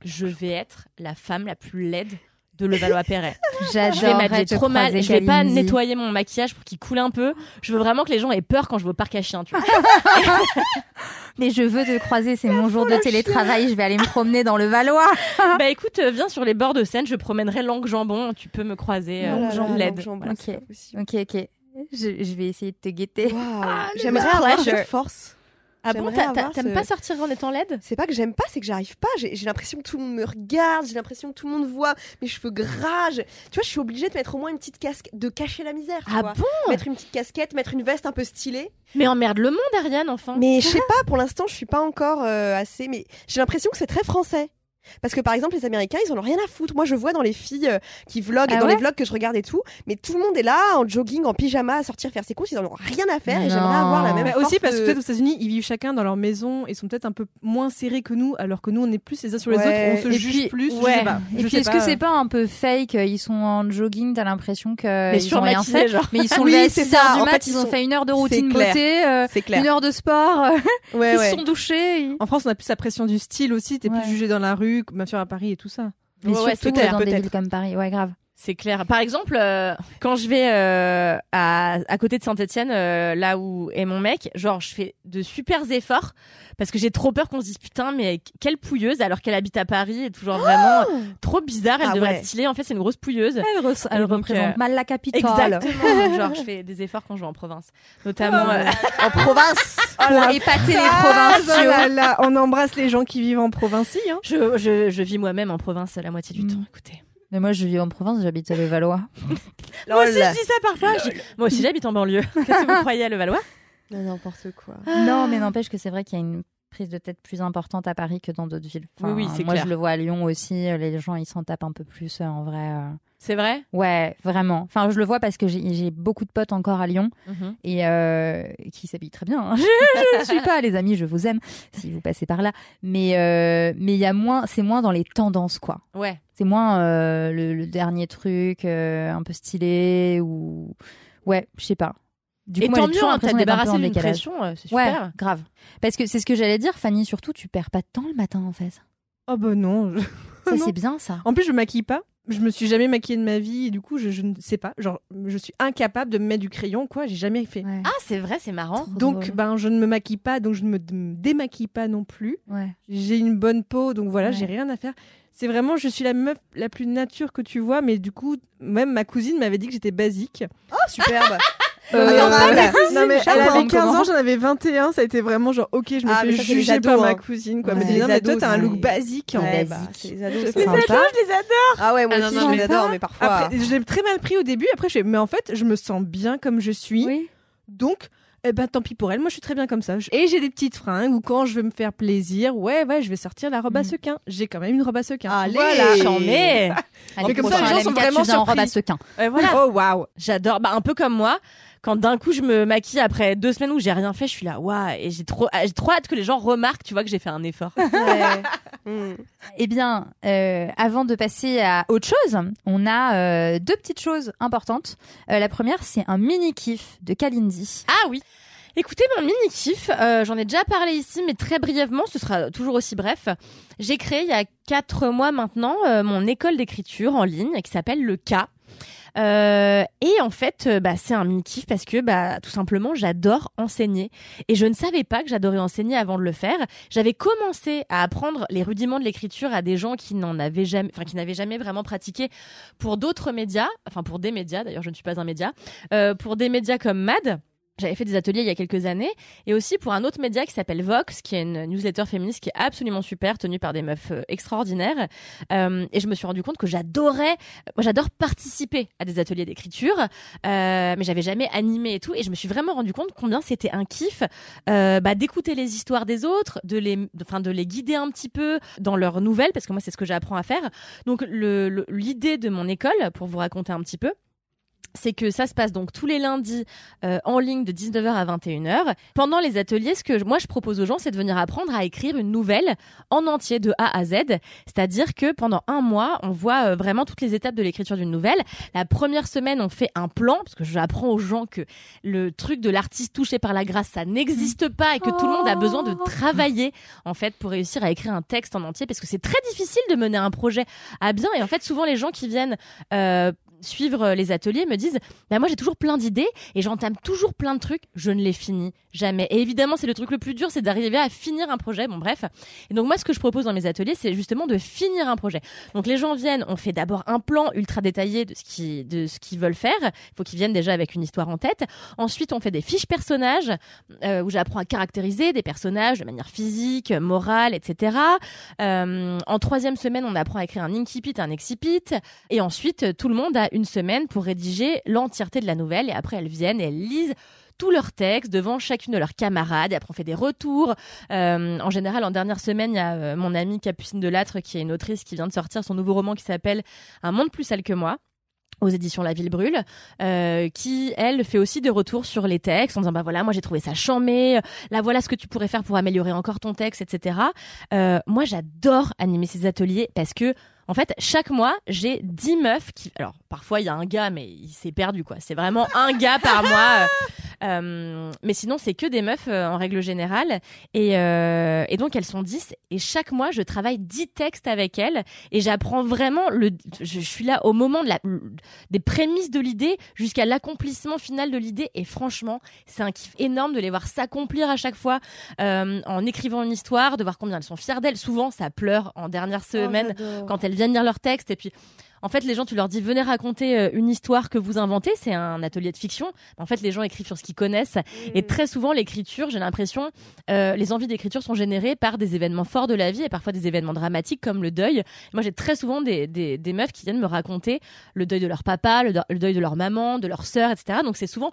Je vais être la femme la plus laide de Levallois-Perret. Je vais J'adore. m'habiller trop mal. Je vais pas nettoyer mon maquillage pour qu'il coule un peu. Je veux vraiment que les gens aient peur quand je vais au parc à chiens. Tu vois. Mais je veux te croiser, c'est mon jour de télétravail, je vais aller me promener dans le Valois. bah écoute, euh, viens sur les bords de Seine, je promènerai langue jambon. Tu peux me croiser euh, jambon jambon, Ok. Ok, ok. Je, je vais essayer de te guetter. Le J'aimerais avoir cette force. Ah bon, t'aimes ce- pas sortir en étant laide? C'est pas que j'aime pas, c'est que j'arrive pas. J'ai j'ai l'impression que tout le monde me regarde, j'ai l'impression que tout le monde voit mes cheveux gras. Je- Tu vois, je suis obligée de mettre au moins une petite casquette, de cacher la misère. tu Ah vois. bon? Mettre une petite casquette, mettre une veste un peu stylée. Mais emmerde le monde, Ariane, enfin. Mais je sais pas, pour l'instant, je suis pas encore euh, assez. Mais j'ai l'impression que c'est très français. Parce que par exemple, les Américains, ils en ont rien à foutre. Moi, je vois dans les filles euh, qui vloguent, Ah dans ouais les vlogs que je regarde et tout, mais tout le monde est là en jogging, en pyjama, à sortir faire ses courses. Ils en ont rien à faire et Non. j'aimerais avoir la même. Mais force aussi parce que de- peut-être aux États-Unis, ils vivent chacun dans leur maison et sont peut-être un peu moins serrés que nous, alors que nous, on est plus les uns sur les Ouais. autres, on se Et juge puis- plus. ouais. Je sais pas. Et Je puis, sais est-ce pas. que c'est pas un peu fake Ils sont en jogging, t'as l'impression que Mais ils ont rien fait. genre. Mais ils sont Oui, levés à c'est 6 ça. heures du En mat, fait, ils ils ont sont- fait une heure de c'est routine clair. beauté, euh, C'est clair. une heure de sport, euh, Ouais, ils ouais. se sont douchés. ils- En France, on a plus la pression du style aussi. T'es Ouais. plus jugé dans la rue, bien sûr à Paris et tout ça. Mais Ouais, ouais, surtout peut-être, dans des villes comme Paris, ouais, grave. C'est clair. Par exemple, euh, quand je vais euh, à, à côté de Saint-Etienne, là où est mon mec, genre je fais de super efforts parce que j'ai trop peur qu'on se dise putain mais quelle pouilleuse alors qu'elle habite à Paris et toujours vraiment trop bizarre. Elle Ah devrait ouais. être stylée. En fait, c'est une grosse pouilleuse. Elle, re- elle Et donc, représente euh, mal la capitale. Exactement. genre je fais des efforts quand je vais en province, notamment. euh, En province. Pour épater les Ah, provinciaux. là, là, on embrasse les gens qui vivent en provincie. Hein. je, je, je vis moi-même en province la moitié du Mm. temps. Écoutez. Mais moi, je vis en province, j'habite à Levallois. Moi aussi, je dis ça parfois. Je- Moi aussi, j'habite en banlieue. Qu'est-ce que vous croyez à Levallois? Non, N'importe quoi. Non, mais n'empêche que c'est vrai qu'il y a une prise de tête plus importante à Paris que dans d'autres villes. Oui, oui, c'est Moi, clair. je le vois à Lyon aussi. euh, Les gens, ils s'en tapent un peu plus, euh, en vrai. euh. C'est vrai? Ouais, vraiment. Enfin, je le vois parce que j'ai beaucoup de potes encore à Lyon Mhm. et euh, qui s'habillent très bien. hein. Je ne suis pas, les amis, je vous aime si vous passez par là. Mais euh, mais il y a moins, c'est moins dans les tendances, quoi. Ouais. C'est moins euh, le, le dernier truc un peu stylé ou ouais, je sais pas. Du Et moi, tant mieux, hein, t'as débarrassé d'une pression, euh, c'est Ouais, super. grave. Parce que c'est ce que j'allais dire, Fanny. Surtout, tu perds pas de temps le matin, en fait. Oh bah non. je- Ça, c'est bien, ça. En plus, je me maquille pas. Je me suis jamais maquillée de ma vie et du coup, je, je ne sais pas. Genre, je suis incapable de me mettre du crayon, quoi. J'ai jamais fait. Ouais. Ah, c'est vrai, c'est marrant. Trop Donc, drôle. ben, je ne me maquille pas, donc je ne me démaquille pas non plus. ouais. J'ai une bonne peau, donc voilà, Ouais. j'ai rien à faire. C'est vraiment, je suis la meuf la plus nature que tu vois, mais du coup, même ma cousine m'avait dit que j'étais basique. Oh, superbe. Euh, Adorable. non, mais elle avait 15 comment ans, j'en avais 21, ça a été vraiment genre, ok, je me Ah, mais fais ça, les juger ados, par ma hein. cousine, quoi. Ouais. Mais non, les mais toi, t'as un look basique. en Ouais, bah, c'est les ados. Je je les adore. Ah ouais, moi Ah aussi, non, je non, les mais adore, pas. mais parfois. Après, je l'ai très mal pris au début, après, je mais en fait, je me sens bien comme je suis. Oui. Donc, eh ben, tant pis pour elle. Moi, je suis très bien comme ça. Je- Et j'ai des petites fringues ou quand je veux me faire plaisir, ouais, ouais, je vais sortir la robe à Mm. sequin. J'ai quand même une robe à sequin. Allez. Voilà. J'en ai. Allez, comme prochain ça, les gens sont vraiment en robe à sequin. Voilà. Oh, waouh. J'adore. Bah, un peu comme moi. Quand d'un coup je me maquille après deux semaines où j'ai rien fait, je suis là, waouh, et j'ai trop, ah, j'ai trop hâte que les gens remarquent, tu vois, que j'ai fait un effort. Ouais. Mm. Eh bien, euh, avant de passer à autre chose, on a euh, deux petites choses importantes. Euh, la première, c'est un mini kiff de Kalindi. Ah oui. Écoutez, mon mini kiff, euh, j'en ai déjà parlé ici, mais très brièvement, ce sera toujours aussi bref. J'ai créé il y a quatre mois maintenant euh, mon école d'écriture en ligne qui s'appelle le K. Euh, et en fait, euh, bah, c'est un mini kiff parce que, bah, tout simplement, j'adore enseigner. Et je ne savais pas que j'adorais enseigner avant de le faire. J'avais commencé à apprendre les rudiments de l'écriture à des gens qui n'en avaient jamais, qui n'avaient jamais vraiment pratiqué pour d'autres médias, enfin, pour des médias. D'ailleurs, je ne suis pas un média. Euh, pour des médias comme Mad. J'avais fait des ateliers il y a quelques années et aussi pour un autre média qui s'appelle Vox, qui est une newsletter féministe qui est absolument super, tenue par des meufs euh, extraordinaires. Euh, et je me suis rendu compte que j'adorais, moi j'adore participer à des ateliers d'écriture, euh, mais j'avais jamais animé et tout. Et je me suis vraiment rendu compte combien c'était un kiff euh, bah, d'écouter les histoires des autres, de les, enfin de les guider un petit peu dans leurs nouvelles, parce que moi c'est ce que j'apprends à faire. Donc l'idée de mon école, pour vous raconter un petit peu c'est que ça se passe donc tous les lundis euh, en ligne de 19h à 21h. Pendant les ateliers, ce que moi je propose aux gens, c'est de venir apprendre à écrire une nouvelle en entier de A à Z. C'est-à-dire que pendant un mois, on voit euh, vraiment toutes les étapes de l'écriture d'une nouvelle. La première semaine, on fait un plan, parce que j'apprends aux gens que le truc de l'artiste touché par la grâce, ça n'existe pas et que tout le monde a besoin de travailler en fait pour réussir à écrire un texte en entier, parce que c'est très difficile de mener un projet à bien. Et en fait, souvent les gens qui viennent euh, suivre euh, les ateliers me disent bah moi j'ai toujours plein d'idées et j'entame toujours plein de trucs. Je ne les finis jamais. Et évidemment c'est le truc le plus dur c'est d'arriver à finir un projet. Bon bref. Et donc moi ce que je propose dans mes ateliers c'est justement de finir un projet. Donc les gens viennent on fait d'abord un plan ultra détaillé de ce qui de ce qu'ils veulent faire. Il faut qu'ils viennent déjà avec une histoire en tête. Ensuite on fait des fiches personnages euh, où j'apprends à caractériser des personnages de manière physique morale etc euh, en troisième semaine on apprend à écrire un incipit un excipit. Et ensuite tout le monde a une semaine pour rédiger l'entièreté de la nouvelle. Et après elles viennent et elles lisent tous leurs textes devant chacune de leurs camarades et après on fait des retours. Euh, en général, en dernière semaine, il y a euh, mon amie Capucine Delattre qui est une autrice qui vient de sortir son nouveau roman qui s'appelle Un monde plus sale que moi aux éditions La Ville Brûle, euh, qui elle fait aussi des retours sur les textes en disant bah voilà moi j'ai trouvé ça chambé, là voilà ce que tu pourrais faire pour améliorer encore ton texte, etc. Euh, moi j'adore animer ces ateliers parce que en fait, chaque mois, j'ai 10 meufs qui. Alors, parfois, il y a un gars, mais il s'est perdu, quoi. C'est vraiment un gars par mois. Euh, mais sinon, c'est que des meufs euh, en règle générale. Et, euh, et, donc, elles sont 10. Et chaque mois, je travaille 10 textes avec elles. Et j'apprends vraiment. Le, je, suis là au moment de la, des prémices de l'idée jusqu'à l'accomplissement final de l'idée. Et franchement, c'est un kiff énorme de les voir s'accomplir à chaque fois euh, en écrivant une histoire, de voir combien elles sont fières d'elles. Souvent, ça pleure en dernière Oh, semaine quand elles viennent lire leur texte. Et puis, en fait, les gens, tu leur dis, venez raconter euh, une histoire que vous inventez. C'est un atelier de fiction. En fait, les gens écrivent sur ce qu'ils connaissent. Et très souvent, l'écriture, j'ai l'impression, euh, les envies d'écriture sont générées par des événements forts de la vie et parfois des événements dramatiques comme le deuil. Moi, j'ai très souvent des, des, des, meufs qui viennent me raconter le deuil de leur papa, le, le deuil de leur maman, de leur sœur, etc. Donc, c'est souvent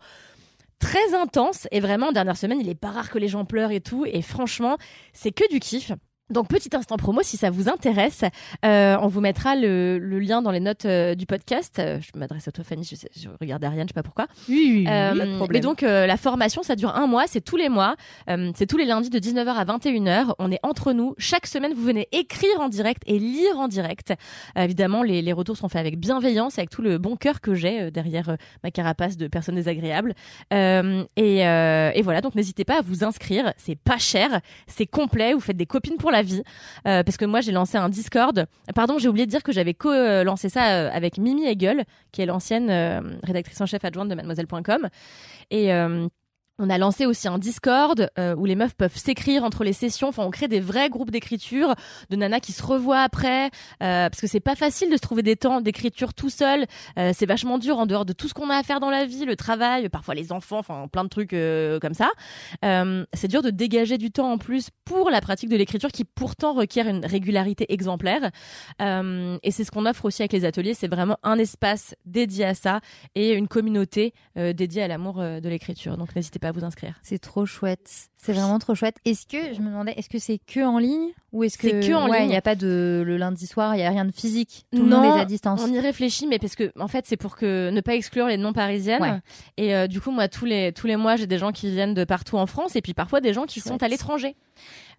très intense. Et vraiment, en dernière semaine, il est pas rare que les gens pleurent et tout. Et franchement, c'est que du kiff. Donc petit instant promo si ça vous intéresse, euh, on vous mettra le, le, lien dans les notes euh, du podcast. Euh, je m'adresse à toi Fanny, je, sais, je regarde Ariane, je sais pas pourquoi. Oui, oui, oui Euh, donc euh, la formation ça dure un mois, c'est tous les mois, Euh, c'est tous les lundis de 19h à 21h. On est entre nous. Chaque semaine vous venez écrire en direct et lire en direct. Évidemment les, les retours sont faits avec bienveillance, avec tout le bon cœur que j'ai euh, derrière ma carapace de personnes désagréables. Euh, et, euh, et voilà donc n'hésitez pas à vous inscrire. C'est pas cher, c'est complet. Vous faites des copines pour la vie. Euh, parce que moi j'ai lancé un Discord. Pardon, j'ai oublié de dire que j'avais co-lancé ça euh, avec Mimi Hegel, qui est l'ancienne euh, rédactrice en chef adjointe de mademoiselle.com. Et on a lancé aussi un Discord euh, où les meufs peuvent s'écrire entre les sessions. Enfin, on crée des vrais groupes d'écriture de nanas qui se revoient après, euh, parce que c'est pas facile de se trouver des temps d'écriture tout seul. Euh, c'est vachement dur en dehors de tout ce qu'on a à faire dans la vie, le travail, parfois les enfants, enfin plein de trucs comme ça. C'est dur de dégager du temps en plus pour la pratique de l'écriture qui pourtant requiert une régularité exemplaire. Et c'est ce qu'on offre aussi avec les ateliers. C'est vraiment un espace dédié à ça et une communauté dédiée à l'amour de l'écriture. Donc n'hésitez pas à vous inscrire. C'est trop chouette. C'est vraiment trop chouette. Est-ce que, je me demandais, est-ce que c'est que en ligne ou est-ce que. C'est que en ouais, ligne. Il n'y a pas de. Le lundi soir, il n'y a rien de physique. Tout le Non, monde est à distance. On y réfléchit, mais parce que en fait, c'est pour que ne pas exclure les non parisiennes. Ouais. Et euh, du coup, moi, tous les tous les mois, j'ai des gens qui viennent de partout en France, et puis parfois des gens qui sont à l'étranger.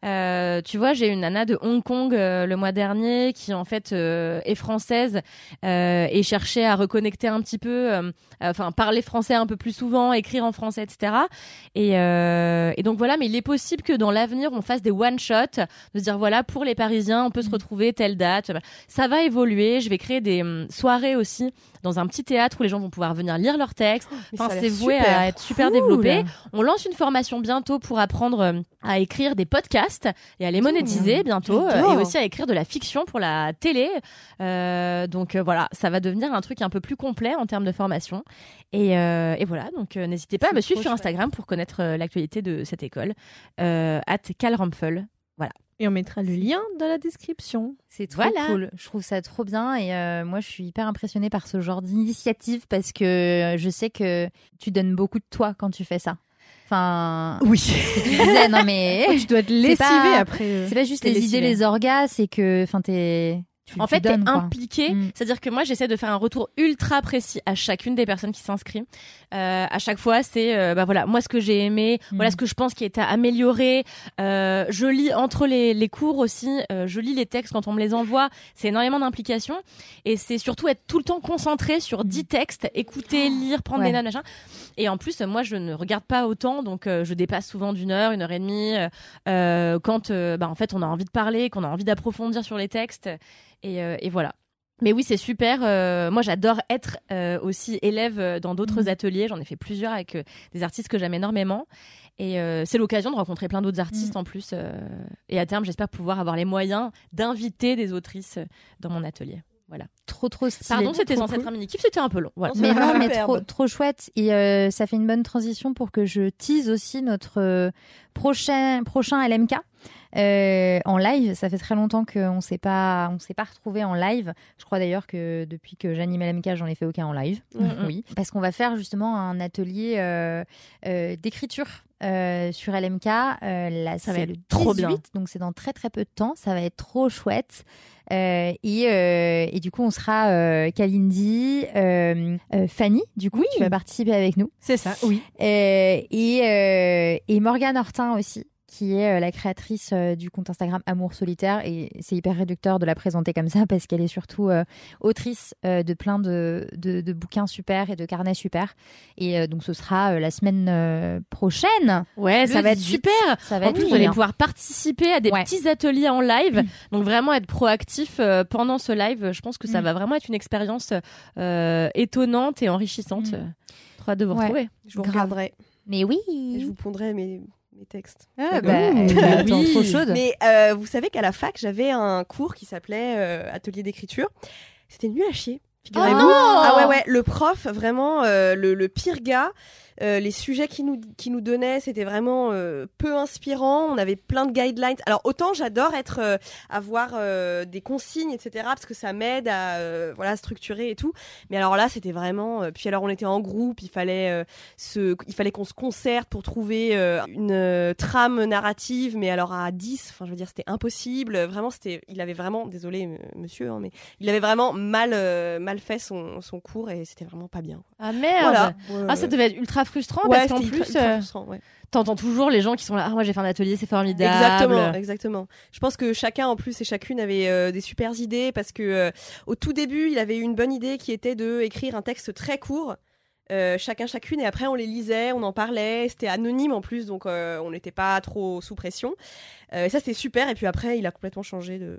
Euh, tu vois, j'ai une nana de Hong Kong euh, le mois dernier qui en fait euh, est française euh, et cherchait à reconnecter un petit peu, euh, enfin parler français un peu plus souvent, écrire en français, etc. Et, euh, et donc voilà, mais il est possible que dans l'avenir on fasse des one shot, de se dire voilà pour les Parisiens, on peut se retrouver telle date. Ça va évoluer. Je vais créer des hum, soirées aussi dans un petit théâtre où les gens vont pouvoir venir lire leurs textes. Ça Enfin, c'est voué super. à être super Cool. développé. On lance une formation bientôt pour apprendre euh, à écrire des podcasts et à les monétiser bientôt euh, et aussi à écrire de la fiction pour la télé. Euh, donc euh, voilà, ça va devenir un truc un peu plus complet en termes de formation. Et, et voilà, donc n'hésitez pas à me suivre sur. Instagram pour connaître l'actualité de cette école. At calrampfel. Et on mettra le lien dans la description. C'est trop Voilà. cool. Je trouve ça trop bien et euh, moi je suis hyper impressionnée par ce genre d'initiative parce que euh, je sais que tu donnes beaucoup de toi quand tu fais ça. Enfin, Oui. tu disais non mais tu dois te lessiver pas- après. euh, c'est pas juste les lessivé. idées, les orgas, c'est que enfin t'es tu- En fait, t'es impliqué. Mm. C'est-à-dire que moi, j'essaie de faire un retour ultra précis à chacune des personnes qui s'inscrivent. Euh, à chaque fois, c'est euh, bah voilà, moi ce que j'ai aimé, Mm. voilà ce que je pense qui est à améliorer. Euh, je lis entre les, les cours aussi. euh, je lis les textes quand on me les envoie. C'est énormément d'implication et c'est surtout être tout le temps concentré sur 10 textes, écouter, lire, prendre Mm. Ouais. des notes, machin. Et en plus, moi, je ne regarde pas autant, donc euh, je dépasse souvent d'une heure, une heure et demie. quand, bah, en fait, on a envie de parler, qu'on a envie d'approfondir sur les textes. Et, euh, et voilà. Mais oui, c'est super. euh, moi, j'adore être euh, aussi élève dans d'autres Mhm. ateliers. J'en ai fait plusieurs avec euh, des artistes que j'aime énormément. Et euh, c'est l'occasion de rencontrer plein d'autres artistes Mhm. en plus. euh, et à terme, j'espère pouvoir avoir les moyens d'inviter des autrices dans mon atelier. Trop, trop stylé. Pardon, c'était censé être un mini-kiff, c'était un peu long. Voilà. Mais non, mais trop, trop chouette. Et euh, ça fait une bonne transition pour que je tease aussi notre prochain, prochain LMK euh, en live. Ça fait très longtemps qu'on ne s'est pas, on s'est pas retrouvé en live. Je crois d'ailleurs que depuis que j'anime LMK, j'en ai fait aucun en live. Mhm. Oui, parce qu'on va faire justement un atelier euh, euh, d'écriture. sur LMK, là, Ça va être trop 18, bien. donc c'est dans très très peu de temps, ça va être trop chouette. Euh, et, euh, et du coup, on sera euh, Kalindi, Fanny, du coup, tu vas participer avec nous. C'est ça, oui. Et, et Morgane Hortin aussi, qui est euh, la créatrice euh, du compte Instagram Amour Solitaire. Et c'est hyper réducteur de la présenter comme ça parce qu'elle est surtout euh, autrice euh, de plein de, de, de bouquins super et de carnets super. Et euh, donc, ce sera euh, la semaine euh, prochaine. Ouais, Le ça va être 18. super. Ça va En être plus, vous allez pouvoir participer à des Ouais. petits ateliers en live. Donc vraiment être proactif euh, pendant ce live. Je pense que ça Mm. va vraiment être une expérience euh, étonnante et enrichissante. Mm. Euh, Trop hâte de vous Ouais. retrouver. Je vous regarderai Mais oui. et je vous pondrai mes, mes textes. Ah, bah, bah, attends, Oui. trop chaude. Mais euh, vous savez qu'à la fac, j'avais un cours qui s'appelait euh, Atelier d'écriture. C'était nul à chier. Figurez-vous. non ah ouais, ouais, le prof, vraiment, euh, le, le pire gars. Euh, les sujets qu'il nous, qu'il nous donnait, c'était vraiment euh, peu inspirant. On avait plein de guidelines. Alors autant j'adore être, euh, avoir euh, des consignes, etc. Parce que ça m'aide à euh, voilà structurer et tout. Mais alors là, c'était vraiment. euh, puis alors on était en groupe, il fallait euh, se, il fallait qu'on se concerte pour trouver euh, une euh, trame narrative. Mais alors à 10, enfin je veux dire, c'était impossible. Vraiment, c'était, il avait vraiment, désolé monsieur, hein, mais il avait vraiment mal, euh, mal fait son, son cours et c'était vraiment pas bien. Ah merde. Voilà. Ah, ça devait être ultra frustrant Ouais, parce qu'en plus, euh, ouais. t'entends toujours les gens qui sont là. Ah, moi j'ai fait un atelier, c'est formidable. Exactement, exactement. Je pense que chacun en plus et chacune avait euh, des super idées parce que euh, au tout début, il avait eu une bonne idée qui était de écrire un texte très court. chacun chacune et après on les lisait, on en parlait, c'était anonyme en plus donc on n'était pas trop sous pression. Euh, et ça c'était super et puis après il a complètement changé de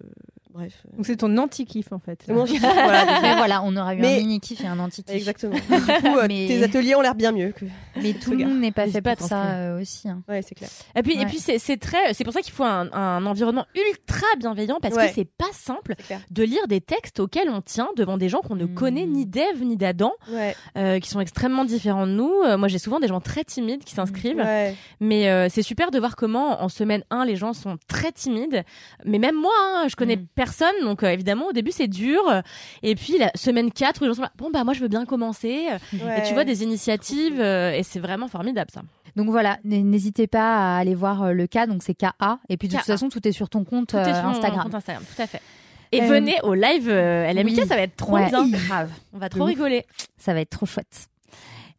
bref. Donc c'est ton anti-kiff en fait. C'est mon- voilà, Mais voilà, on aura eu Mais- un mini kiff et un anti kiff. exactement. Du coup, euh, Mais- tes ateliers ont l'air bien mieux que Mais tout le monde n'est pas fait pas pour ça euh, aussi. hein. ouais, c'est clair. Et puis, Ouais. et puis c'est c'est très, c'est pour ça qu'il faut un, un environnement ultra bienveillant parce Ouais. que c'est pas simple de lire des textes auxquels on tient devant des gens qu'on ne Mm. connaît ni d'Ève ni d'Adam, Ouais. euh, qui sont extrêmement différents de nous. Euh, moi, j'ai souvent des gens très timides qui s'inscrivent, Ouais. mais euh, c'est super de voir comment en semaine 1 les gens sont très timides. Mais même moi, hein, je connais Mm. personne, donc euh, évidemment au début c'est dur. Et puis la semaine 4 où les gens sont là, bon bah moi je veux bien commencer. Et tu vois des initiatives euh, et c'est vraiment formidable ça. Donc voilà, n'hésitez pas à aller voir euh, le cas, donc c'est KA. Et puis de toute façon, tout est sur ton compte Tout est sur mon Instagram. compte Instagram, tout à fait. Et Euh, venez au live LMK, oui. ça va être trop Ouais, bien. grave. On va trop rigoler. Ça va être trop chouette.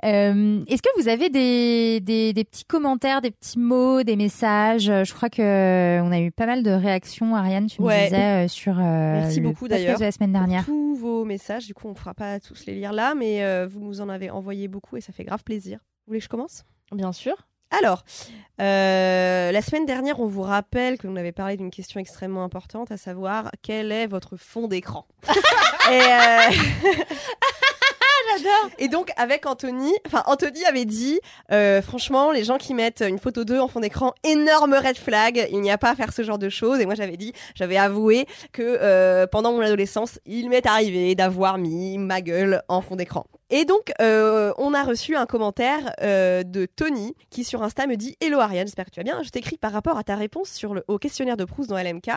Euh, Est-ce que vous avez des, des, des petits commentaires, des petits mots, des messages? Je crois que euh, on a eu pas mal de réactions. Ariane, tu me Ouais. disais euh, sur euh, Merci le beaucoup, podcast d'ailleurs, de la semaine dernière. tous vos messages. Du coup, on ne fera pas tous les lire là, mais euh, vous nous en avez envoyé beaucoup et ça fait grave plaisir. Vous voulez que je commence? Bien sûr. Alors, euh, la semaine dernière, on vous rappelle que l'on avait parlé d'une question extrêmement importante, à savoir quel est votre fond d'écran? Et euh, Et donc avec Anthony, enfin Anthony avait dit, euh, franchement, les gens qui mettent une photo d'eux en fond d'écran, énorme red flag, il n'y a pas à faire ce genre de choses. Et moi j'avais dit, j'avais avoué que euh, pendant mon adolescence, il m'est arrivé d'avoir mis ma gueule en fond d'écran. Et donc, euh, on a reçu un commentaire euh, de Tony qui sur Insta me dit Hello Ariane, j'espère que tu vas bien. Je t'écris par rapport à ta réponse sur le, au questionnaire de Proust dans LMK,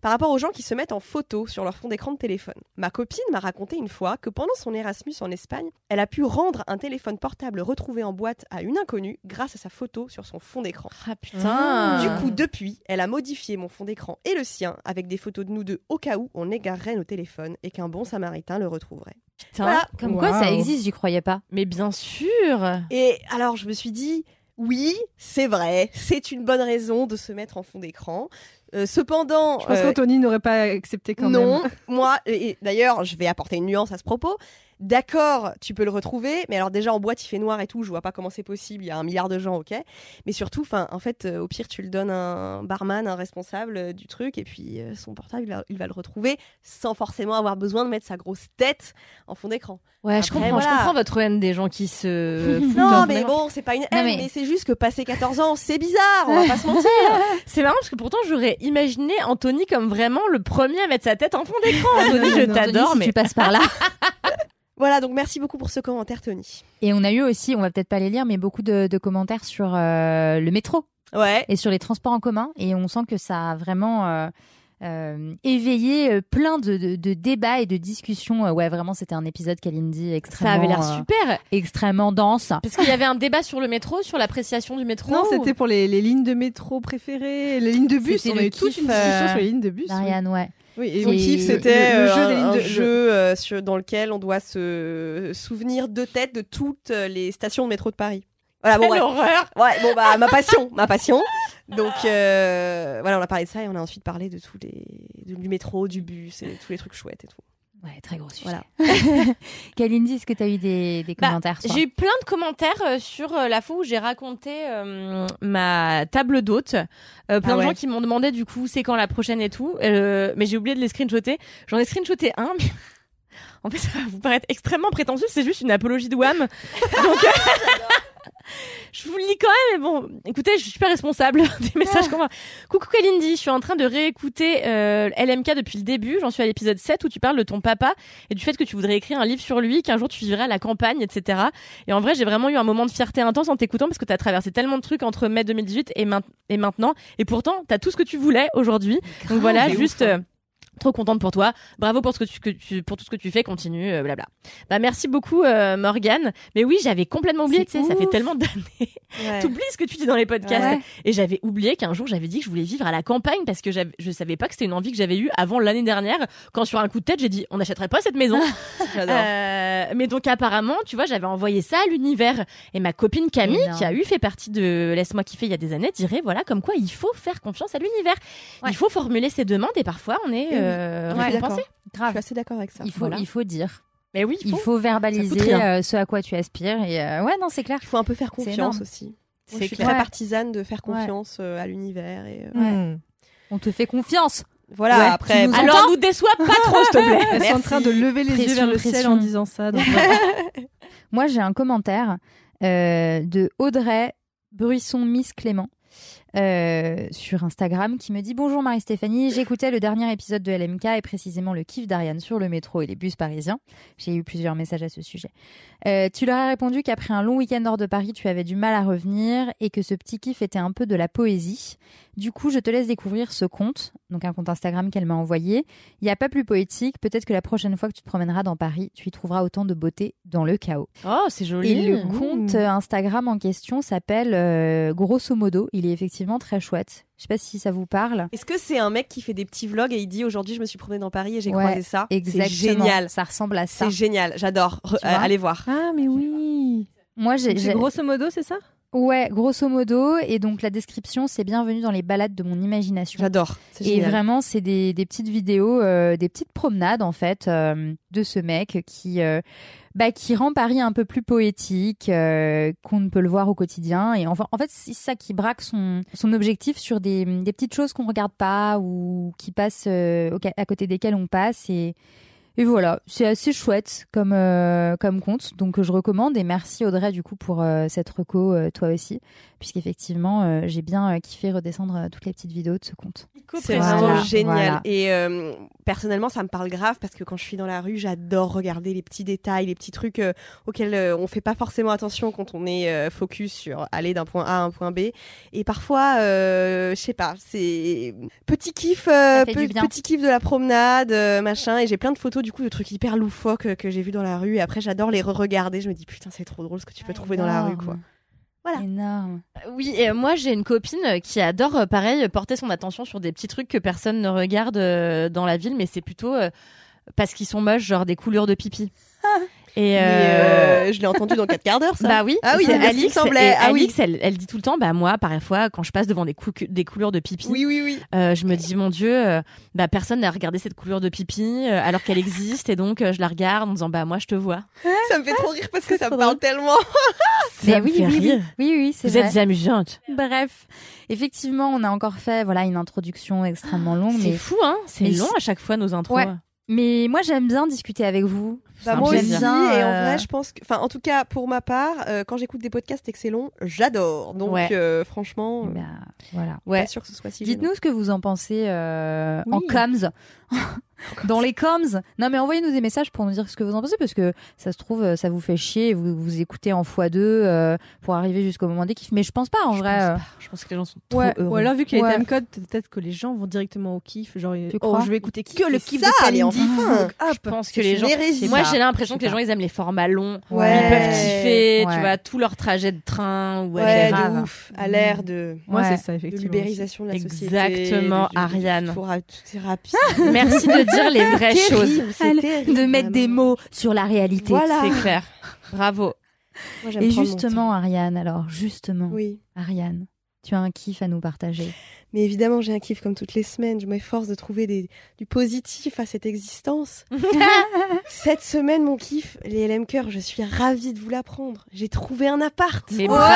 par rapport aux gens qui se mettent en photo sur leur fond d'écran de téléphone. Ma copine m'a raconté une fois que pendant son Erasmus en Espagne, elle a pu rendre un téléphone portable retrouvé en boîte à une inconnue grâce à sa photo sur son fond d'écran. Ah putain. Du coup, depuis, elle a modifié mon fond d'écran et le sien avec des photos de nous deux au cas où on égarerait nos téléphones et qu'un bon samaritain le retrouverait. Putain. Voilà. Comme quoi, ça existe, j'y croyais pas. Mais bien sûr. Et alors, je me suis dit, oui, c'est vrai, c'est une bonne raison de se mettre en fond d'écran. Euh, cependant, Je pense euh, qu'Anthony n'aurait pas accepté quand non, même. moi, et, et d'ailleurs, je vais apporter une nuance à ce propos. D'accord, tu peux le retrouver, mais alors déjà en boîte il fait noir et tout, je vois pas comment c'est possible, il y a un milliard de gens, ok. Mais surtout, en fait, euh, au pire tu le donnes à un barman, un responsable euh, du truc, et puis euh, son portable il va, il va le retrouver sans forcément avoir besoin de mettre sa grosse tête en fond d'écran. Ouais, je comprends. Je comprends votre haine des gens qui se. foutent Non, mais bon, c'est pas une haine, mais- mais, c'est juste que passer 14 ans, c'est bizarre, on va pas se mentir. C'est marrant parce que pourtant j'aurais imaginé Anthony comme vraiment le premier à mettre sa tête en fond d'écran. Anthony, je t'adore, si mais tu passes par là. Voilà, donc merci beaucoup pour ce commentaire, Tony. Et on a eu aussi, on va peut-être pas les lire, mais beaucoup de, de commentaires sur euh, le métro Ouais. et sur les transports en commun. Et on sent que ça a vraiment euh, euh, éveillé euh, plein de, de- de débats et de discussions. Euh, ouais, vraiment, c'était un épisode Kalindi extrêmement, ça avait l'air euh, super. extrêmement dense. Parce qu'il y avait un débat sur le métro, sur l'appréciation du métro. Non, ou- c'était pour les, les lignes de métro préférées, les lignes de bus. C'était On a le eu toute une discussion euh, sur les lignes de bus. oui. Marianne, ouais. Oui, et Mon Et kiff, le- c'était le euh, jeu un, des lignes un de- jeu euh, sur- dans lequel on doit se souvenir de tête de toutes les stations de métro de Paris. Voilà, bon, Quelle bref. horreur. Ouais, bon, bah, ma passion, ma passion. Donc, euh, voilà, on a parlé de ça et on a ensuite parlé de tous les, du du métro, du bus et tous les trucs chouettes et tout. Ouais, très gros sujet. Voilà. Kalindi, est-ce que tu as eu des, des Bah, commentaires J'ai eu plein de commentaires euh, sur euh, la fois où j'ai raconté euh, ma table d'hôte. Euh, plein Ah de gens qui m'ont demandé du coup c'est quand la prochaine et tout. Euh, mais j'ai oublié de les screenshotter. J'en ai screenshoté un. Mais... En fait, ça va vous paraître extrêmement prétentieux. C'est juste une apologie de Wham. Donc, euh, je vous le lis quand même. Mais bon, écoutez, je suis pas responsable des messages qu'on va. Coucou Kalindi, je suis en train de réécouter euh, LMK depuis le début. J'en suis à l'épisode 7 où tu parles de ton papa et du fait que tu voudrais écrire un livre sur lui, qu'un jour tu vivrais à la campagne, etc. Et en vrai, j'ai vraiment eu un moment de fierté intense en t'écoutant parce que tu as traversé tellement de trucs entre mai 2018 et, main- et maintenant. Et pourtant, tu as tout ce que tu voulais aujourd'hui. Donc voilà, juste... euh, Trop contente pour toi. Bravo pour ce que tu, que tu- pour tout ce que tu fais. Continue, euh, blabla. Bah merci beaucoup euh, Morgane. Mais oui, j'avais complètement oublié. Tu sais, ça fait tellement d'années. Ouais. T'oublies ce que tu dis dans les podcasts. Ouais. Et j'avais oublié qu'un jour j'avais dit que je voulais vivre à la campagne parce que je savais pas que c'était une envie que j'avais eue avant l'année dernière. Quand sur un coup de tête j'ai dit on n'achèterait pas cette maison. Euh, mais donc apparemment, tu vois, j'avais envoyé ça à l'univers et ma copine Camille, Énorme. qui a eu fait partie de Laisse-moi kiffer il y a des années, dirait voilà comme quoi il faut faire confiance à l'univers. Ouais. Il faut formuler ses demandes et parfois on est Oui. euh, Ouais, récompensé. d'accord. Je suis assez d'accord avec ça. Il faut, Voilà. il faut dire. Mais oui, il Il faut. faut verbaliser euh, ce à quoi tu aspires. Et euh, ouais, non, c'est clair. Il faut un peu faire confiance aussi. Moi, C'est je suis clair. très partisane de faire confiance euh, à l'univers. Et, euh, Hmm. On te fait confiance. Voilà, Ouais, après. nous Alors nous déçois pas trop s'il te plaît. Elles sont en Merci. train de lever les yeux vers le ciel en disant ça. donc voilà. Moi, j'ai un commentaire euh, de Audrey Bruisson Miss Clément euh, sur Instagram qui me dit Bonjour Marie-Stéphanie, j'écoutais le dernier épisode de LMK et précisément le kiff d'Ariane sur le métro et les bus parisiens. J'ai eu plusieurs messages à ce sujet. Euh, tu leur as répondu qu'après un long week-end hors de Paris, tu avais du mal à revenir et que ce petit kiff était un peu de la poésie. Du coup, je te laisse découvrir ce compte, donc un compte Instagram qu'elle m'a envoyé. Il n'y a pas plus poétique. Peut-être que la prochaine fois que tu te promèneras dans Paris, tu y trouveras autant de beauté dans le chaos. Oh, c'est joli. Et le Mmh. compte euh, Instagram en question s'appelle euh, Grosso modo. Il est effectivement très chouette. Je sais pas si ça vous parle. Est-ce que c'est un mec qui fait des petits vlogs et il dit aujourd'hui je me suis promené dans Paris et j'ai Ouais, croisé ça? C'est Exactement. génial. Ça ressemble à ça. C'est génial. J'adore. Euh, allez voir. Ah, mais oui. Moi, j'ai- grosso modo, c'est ça? Ouais, grosso modo. Et donc la description, c'est bienvenue dans les balades de mon imagination. J'adore. Et vraiment, c'est des, des petites vidéos, euh, des petites promenades en fait euh, de ce mec qui, euh, bah, qui rend Paris un peu plus poétique, qu'on ne peut le voir au quotidien. Et enfin, en fait, c'est ça qui braque son, son objectif sur des, des petites choses qu'on regarde pas ou qui passent à côté desquelles on passe. Et Et voilà, c'est assez chouette comme, euh, compte, donc je recommande. Et merci Audrey du coup pour euh, cette reco, euh, toi aussi, puisqu'effectivement euh, j'ai bien euh, kiffé redescendre euh, toutes les petites vidéos de ce compte. C'est Voilà, vraiment génial. voilà. Et euh, personnellement, ça me parle grave parce que quand je suis dans la rue, j'adore regarder les petits détails, les petits trucs euh, auxquels euh, on fait pas forcément attention quand on est euh, focus sur aller d'un point A à un point B. Et parfois, euh, je sais pas, c'est petit kiff, euh, pe- petit kiff de la promenade, euh, machin. Et j'ai plein de photos du coup de trucs hyper loufoques que j'ai vus dans la rue. Et après, j'adore les re-regarder. Je me dis putain, c'est trop drôle ce que tu peux trouver dans la rue, quoi. Voilà. Énorme. Oui, et moi j'ai une copine qui adore, euh, pareil, porter son attention sur des petits trucs que personne ne regarde euh, dans la ville, mais c'est plutôt euh, parce qu'ils sont moches, genre des coulures de pipi. Et Mais, euh, euh, je l'ai entendu dans 4 quarts d'heure, ça. Bah oui, Ah oui, Alix. semblait. et Ah oui. Alix, elle, elle dit tout le temps, bah moi, parfois, quand je passe devant des, cou- des coulures de pipi, Oui, oui, oui. euh, je me dis, mon Dieu, euh, bah personne n'a regardé cette coulure de pipi euh, alors qu'elle existe, et donc euh, je la regarde en disant, bah moi, je te vois. Ça me fait trop rire parce que ça me parle tellement. Ça Mais me oui, fait oui, oui, rire. oui, oui, c'est Vous vrai. êtes amusante. Bref, effectivement, on a encore fait voilà une introduction extrêmement longue, C'est mais fou, hein C'est long à chaque fois nos intros. Ouais. mais moi j'aime bien discuter avec vous. Bah, moi aussi, et en euh, vrai, je pense que, enfin, en tout cas, pour ma part, euh, quand j'écoute des podcasts long, j'adore. Donc, Ouais. euh, franchement, euh, Bah, voilà. pas Ouais. sûr que ce soit si Dites-nous ce que vous en pensez euh, en Oui. Dans les coms. Non, mais envoyez-nous des messages pour nous dire ce que vous en pensez, parce que ça se trouve, euh, ça vous fait chier, vous vous écoutez en x2 euh, pour arriver jusqu'au moment des kiffs. Mais je pense pas, en Je vrai. pense euh. pas. Je pense que les gens sont trop Ouais, heureux. ou alors vu qu'il y a Ouais. les timecode, peut-être que les gens vont directement au kiff. Genre, Tu oh, crois je vais écouter que Qui le kiff ça, de Kalindi. enfin. Donc, hop. Je pense que les gens. Moi, j'ai l'impression que les gens, ils aiment les formats longs. Ouais. Ils peuvent kiffer, Ouais. tu vois, tout leur trajet de train ou Ouais, de ouf. À l'ère de, Moi, Ouais. c'est ça, de effectivement. l'ubérisation de la société. Exactement, Ariane. Tout est rapide. Merci de dire les vraies choses. Terrible, de mettre des mots sur la réalité. Voilà. C'est clair. Bravo. Moi, Et justement, Ariane, alors, justement. Oui. Ariane, tu as un kiff à nous partager. Mais évidemment, j'ai un kiff comme toutes les semaines. Je m'efforce de trouver des, du positif à cette existence. cette semaine, mon kiff, les LM Cœur, je suis ravie de vous l'apprendre. J'ai trouvé un appart. Mais Ouais, bravo.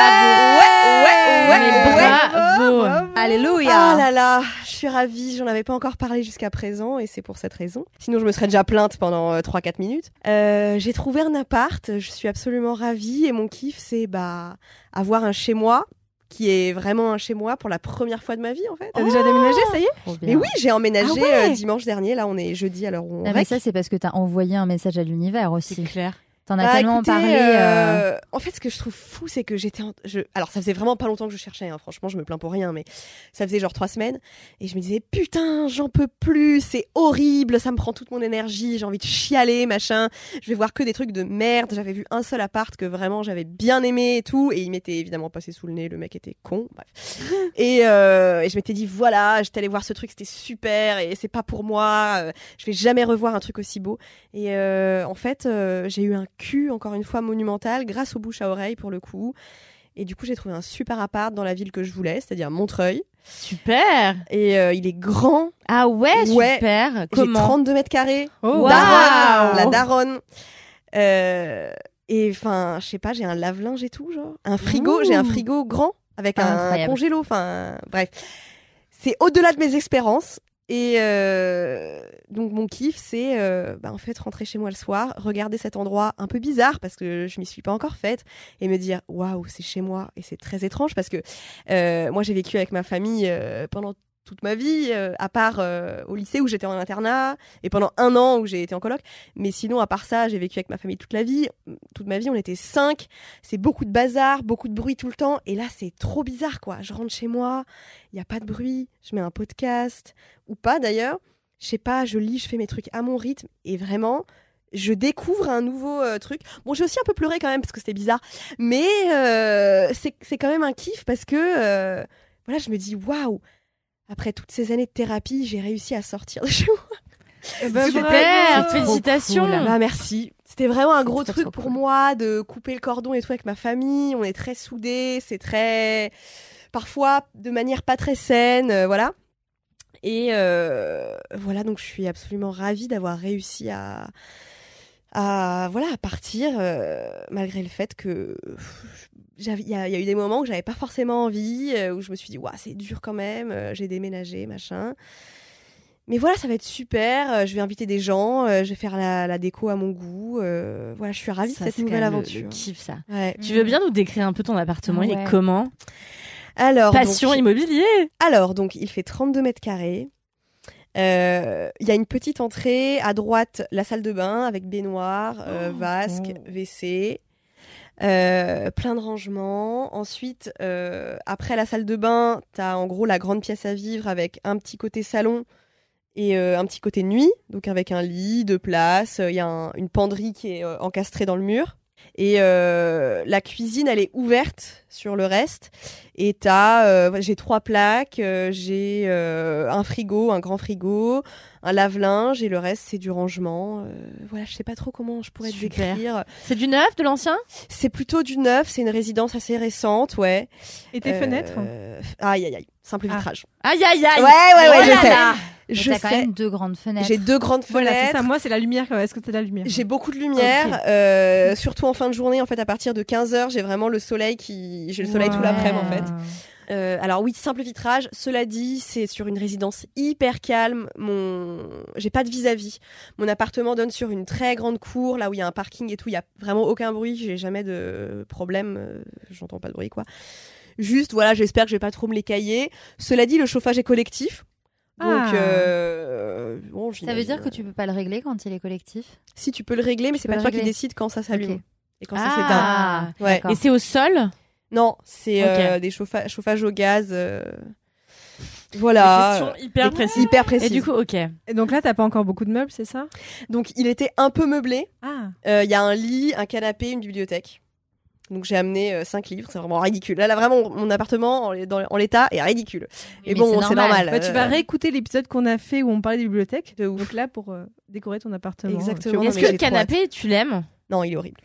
ouais, ouais, ouais, bravo. Alléluia Ah là là, je suis ravie, j'en avais pas encore parlé jusqu'à présent et c'est pour cette raison. Sinon je me serais déjà plainte pendant euh, 3-4 minutes. Euh, j'ai trouvé un appart, je suis absolument ravie et mon kiff c'est bah avoir un chez moi qui est vraiment un chez moi pour la première fois de ma vie en fait. T'as déjà déménagé, ça y est. Mais oui, j'ai emménagé Ah ouais euh, dimanche dernier, là on est jeudi alors on Ah, mais ça, c'est parce que t'as envoyé un message à l'univers C'est aussi. clair. T'en as Bah, tellement écoutez, parlé. euh, euh, En fait, ce que je trouve fou, c'est que j'étais. en- Je... Alors, ça faisait vraiment pas longtemps que je cherchais. hein. Franchement, je me plains pour rien, mais ça faisait genre trois semaines. Et je me disais, putain, j'en peux plus. C'est horrible. Ça me prend toute mon énergie. J'ai envie de chialer, machin. Je vais voir que des trucs de merde. J'avais vu un seul appart que vraiment j'avais bien aimé et tout. Et il m'était évidemment passé sous le nez. Le mec était con. Bref. et, euh, et je m'étais dit, voilà, j'étais allée voir ce truc. C'était super. Et c'est pas pour moi. Je vais jamais revoir un truc aussi beau. Et en fait, j'ai eu un cul, encore une fois, monumental, grâce aux bouches à oreille, pour le coup. Et du coup, j'ai trouvé un super appart dans la ville que je voulais, c'est-à-dire Montreuil. Super. Et euh, il est grand. Ah ouais, Ouais. super. J'ai Comment 32 mètres carrés. Oh, Daronne. La daronne. Euh, et enfin, je sais pas, j'ai un lave-linge et tout, genre. Un frigo, j'ai un frigo grand avec un Incroyable. congélo. Enfin, bref. C'est au-delà de mes espérances. Et euh, donc mon kiff, c'est euh, bah, en fait rentrer chez moi le soir, regarder cet endroit un peu bizarre parce que je m'y suis pas encore faite et me dire waouh c'est chez moi. Et c'est très étrange parce que euh, moi j'ai vécu avec ma famille pendant toute ma vie, euh, à part euh, au lycée où j'étais en internat et pendant un an où j'ai été en coloc. Mais sinon, à part ça, j'ai vécu avec ma famille toute la vie. Toute ma vie, on était cinq. C'est beaucoup de bazar, beaucoup de bruit tout le temps. Et là, c'est trop bizarre, quoi. Je rentre chez moi, il n'y a pas de bruit. Je mets un podcast, ou pas d'ailleurs. Je sais pas, je lis, je fais mes trucs à mon rythme. Et vraiment, je découvre un nouveau euh, truc. Bon, j'ai aussi un peu pleuré quand même parce que c'était bizarre. Mais euh, c'est quand même un kiff parce que, voilà, je me dis, waouh, après toutes ces années de thérapie, j'ai réussi à sortir de chez moi. bah, Super, C'est trop félicitations. cool. Bah, merci. C'était vraiment un gros truc pour cool. moi de couper le cordon et tout avec ma famille. On est très soudés, c'est très. parfois de manière pas très saine, euh, voilà. Et euh, voilà, donc je suis absolument ravie d'avoir réussi à. à voilà, à partir, euh, malgré le fait que. pff, Il y, a il y a eu des moments où j'avais pas forcément envie, euh, où je me suis dit, Ouah, c'est dur quand même, euh, j'ai déménagé, machin. mais voilà, ça va être super. euh, je vais inviter des gens, euh, je vais faire la, la déco à mon goût. euh, voilà, je suis ravie de cette c'est nouvelle même le- aventure. Le kiff, ça. Ouais. Tu veux bien nous décrire un peu ton appartement Il Ouais. est comment? Alors, Passion donc, immobilier alors, donc, il fait 32 mètres carrés. Euh, Il y a une petite entrée à droite, la salle de bain avec baignoire, euh, vasque, Oh. WC, euh, plein de rangements. Ensuite, euh, après la salle de bain, t'as en gros la grande pièce à vivre avec un petit côté salon et euh, un petit côté nuit, donc avec un lit, deux places. Il y a un- une penderie qui est encastrée dans le mur. Et euh, la cuisine, elle est ouverte sur le reste. Et t'as, euh, j'ai trois plaques, euh, j'ai euh, un frigo, un grand frigo, un lave-linge, et le reste c'est du rangement. Euh, voilà, je sais pas trop comment je pourrais te décrire. C'est du neuf, de l'ancien? C'est plutôt du neuf, c'est une résidence assez récente, ouais. Et tes Euh, fenêtres? Aïe aïe aïe, simple Ah. vitrage. Aïe aïe aïe Ouais ouais ouais, Oh je là sais. Je quand sais. même deux grandes fenêtres. J'ai deux grandes Voilà, fenêtres. c'est ça. Moi, c'est la lumière. Est-ce que t'as la lumière? J'ai beaucoup de lumière, euh, surtout en fin de journée. En fait, à partir de 15h, j'ai vraiment le soleil qui, j'ai le soleil tout l'après-midi en fait. Euh, alors oui, simple vitrage. Cela dit, c'est sur une résidence hyper calme. Mon, j'ai pas de vis-à-vis. Mon appartement donne sur une très grande cour, là où il y a un parking et tout. Il y a vraiment aucun bruit. J'ai jamais de problème. euh, J'entends pas de bruit quoi. Juste, voilà, j'espère que je vais pas trop me les cailler. Cela dit, le chauffage est collectif. Donc, Ah. euh, bon, Ça veut dire que tu peux pas le régler quand il est collectif si tu peux le régler, mais c'est pas toi qui décide quand ça s'allume et quand ça s'éteint. Ah Ouais. Et c'est au sol Non, c'est euh, des chauffa- chauffages au gaz. euh, Voilà. Question hyper euh, précise. Hyper précis. Et du coup, ok. Et donc là, t'as pas encore beaucoup de meubles, c'est ça? Donc, il était un peu meublé. Ah. Euh, Il y a un lit, un canapé, une bibliothèque. Donc, j'ai amené 5 livres. C'est vraiment ridicule. Là, là, vraiment, mon appartement en, dans- en l'état est ridicule. Et Mais bon, c'est normal. Bah, tu vas euh, réécouter l'épisode qu'on a fait où on parlait des bibliothèques. De ouf. Donc là, pour euh, décorer ton appartement. Exactement. Est-ce que le canapé, tu l'aimes? Non, il est horrible.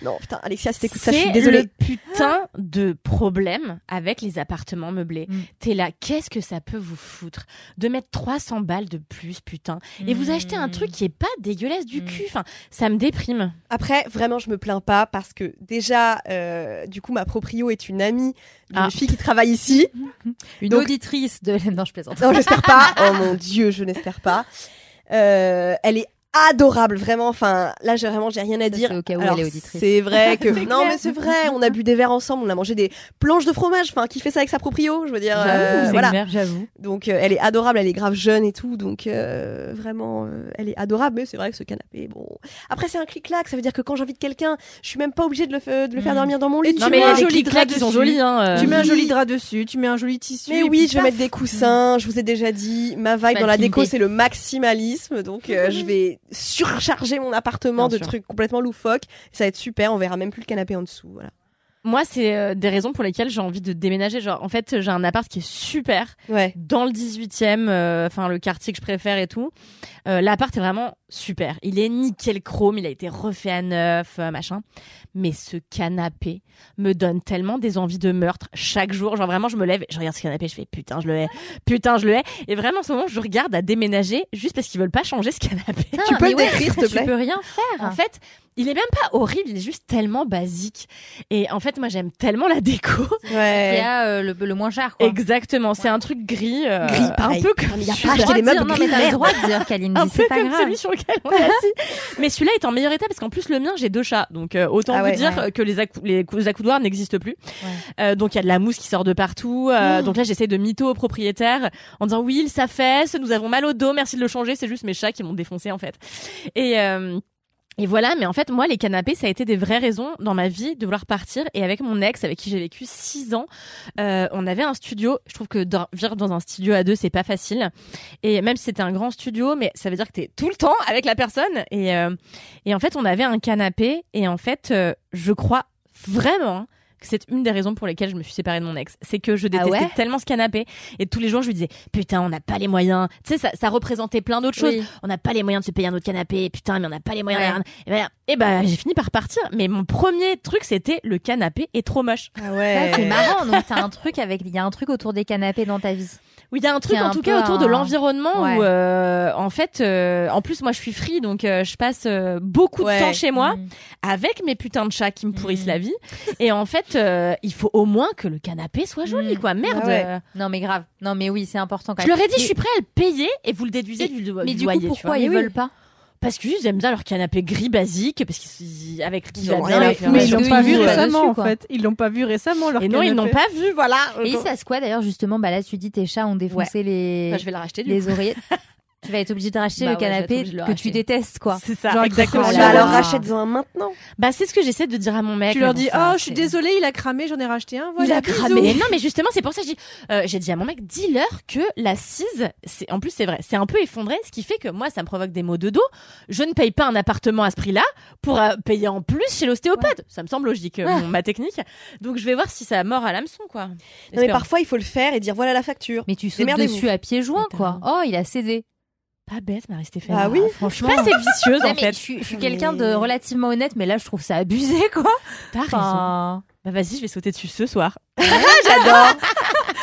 Non, putain, Alexia, si t'écoutes ça, je suis désolée. le putain de problème avec les appartements meublés. Mm. T'es là, qu'est-ce que ça peut vous foutre de mettre 300 balles de plus, putain, et vous achetez un truc qui est pas dégueulasse du Mm. cul. Enfin, ça me déprime. Après, vraiment, je me plains pas parce que déjà, euh, du coup, ma proprio est une amie d'une Ah. fille qui travaille ici. Une Donc- auditrice de. Non, je plaisante. Non, j'espère pas. Oh mon dieu, je n'espère pas. Euh, elle est adorable, vraiment. Enfin, là, j'ai vraiment, j'ai rien à dire. c'est au cas où Alors, elle est auditrice. C'est vrai que non, clair. mais c'est vrai. On a bu des verres ensemble, on a mangé des planches de fromage. Enfin, qui fait ça avec sa proprio Je veux dire, euh, voilà. j'avoue. Donc, euh, elle est adorable. Elle est grave jeune et tout. Donc, euh, vraiment, euh, elle est adorable. Mais c'est vrai que ce canapé, bon. Après, c'est un clic-clac. Ça veut dire que quand j'invite quelqu'un, je suis même pas obligée de le, de le faire Mm. dormir dans mon lit. Et tu Non, mais mets a un joli drap sont dessus. jolis. Hein, euh. Tu mets un joli drap dessus, tu mets un joli tissu. Mais oui, je vais mettre des coussins. Je vous ai déjà dit, ma vibe dans la déco, c'est le maximalisme. Donc, je vais surcharger mon appartement Bien de sûr. trucs complètement loufoques. Ça va être super. On verra même plus le canapé en dessous. Voilà. Moi, c'est euh, des raisons pour lesquelles j'ai envie de déménager. Genre, en fait, j'ai un appart qui est super Ouais. dans le 18e, euh, enfin le quartier que je préfère et tout. Euh, L'appart est vraiment super. Il est nickel chrome, il a été refait à neuf, euh, machin. Mais ce canapé me donne tellement des envies de meurtre chaque jour. Genre vraiment, je me lève, je regarde ce canapé, je fais putain, je le hais, putain, je le hais. Et vraiment, en ce moment, je regarde à déménager juste parce qu'ils veulent pas changer ce canapé. Putain, Tu peux le décrire, s'il te plaît Tu peux rien faire. En fait, il est même pas horrible, il est juste tellement basique. Et en fait, moi, j'aime tellement la déco. Il y Ouais. a euh, le, le moins cher, quoi. Exactement, c'est un truc gris, euh, Gris, un pareil. peu comme Mais y a celui- pas acheté des meubles dire, non, gris, mais t'as le merde. droit de dire, Kaline, un peu c'est pas comme grave. celui sur lequel on est assis. Mais celui-là est en meilleur état parce qu'en plus le mien j'ai deux chats, donc euh, autant Ah vous ouais. dire Ouais. que les, accou- les cou- accoudoirs n'existent plus. Ouais. Euh, donc il y a de la mousse qui sort de partout. euh, Oh. Donc là j'essaie de mytho au propriétaire en disant oui il s'affaisse, nous avons mal au dos, merci de le changer, c'est juste mes chats qui m'ont défoncé en fait. Et euh, et voilà, mais en fait, moi, les canapés, ça a été des vraies raisons dans ma vie de vouloir partir. Et avec mon ex, avec qui j'ai vécu six ans, euh, on avait un studio. Je trouve que vivre dans un studio à deux, c'est pas facile. Et même si c'était un grand studio, mais ça veut dire que t'es tout le temps avec la personne. Et, euh, et en fait, on avait un canapé. Et en fait, euh, je crois vraiment c'est une des raisons pour lesquelles je me suis séparée de mon ex. C'est que je détestais Ah ouais tellement ce canapé. Et tous les jours, je lui disais, putain, on n'a pas les moyens. Tu sais, ça, ça représentait plein d'autres choses on n'a pas les moyens de se payer un autre canapé, putain, mais on n'a pas les moyens. Ouais. Et ben, et ben, j'ai fini par partir. Mais mon premier truc, c'était le canapé est trop moche. Ah ouais. c'est marrant. Donc, t'as un truc avec. Il y a un truc autour des canapés dans ta vie. Oui, il y a un truc en un tout cas autour de l'environnement Ouais. où, euh, en fait, euh, en plus moi je suis free, donc euh, je passe euh, beaucoup Ouais. de temps chez moi Mm. avec mes putains de chats qui me pourrissent Mm. la vie. Et en fait, euh, il faut au moins que le canapé soit joli, Mm. quoi. Merde. Ah ouais. euh, Non, mais grave. Non, mais oui, c'est important quand Je même. leur ai dit, Mais- je suis prêt à le payer et vous le déduisez du, Mais du du loyer. coup, tu pourquoi vois. ils Mais oui. veulent pas Parce qu'ils aiment bien leur canapé gris basique, parce qu'ils avec qui Ils va ont bien Mais Parce ils l'ont que pas vu récemment en fait. Ils l'ont pas vu récemment leur Et non, ils n'ont pas vu, voilà. Et il se passe quoi d'ailleurs justement? Bah là, tu dis tes chats ont défoncé les Bah, je vais le racheter du les oreillettes. tu vas être obligé de racheter Bah le ouais, canapé que tu détestes quoi. C'est ça, Genre, exactement. Oh là Bah alors rachète-en un maintenant. Bah, c'est ce que j'essaie de dire à mon mec. Tu leur dis Oh, je suis désolée, il a cramé, j'en ai racheté un. Il Voilà, a bisous. cramé. Mais non, mais justement, c'est pour ça que je dis, euh, j'ai dit à mon mec, dis-leur que l'assise, c'est, en plus, c'est vrai, c'est un peu effondré, ce qui fait que moi, ça me provoque des maux de dos. Je ne paye pas un appartement à ce prix-là pour euh, payer en plus chez l'ostéopathe. Ça me semble logique, euh, mon- ma technique. Donc, je vais voir si ça mord à l'hameçon, quoi. Non, mais parfois, il faut le faire et dire voilà la facture. Mais tu sautes dessus à pieds joints quoi. Oh, il a cédé. Pas bête, Marie-Stéphane. Bah oui. Je suis franchement. pas assez vicieuse, en fait. je suis, je suis quelqu'un de relativement honnête, mais là je trouve ça abusé quoi. T'as raison. Enfin, Bah, vas-y, je vais sauter dessus ce soir. J'adore.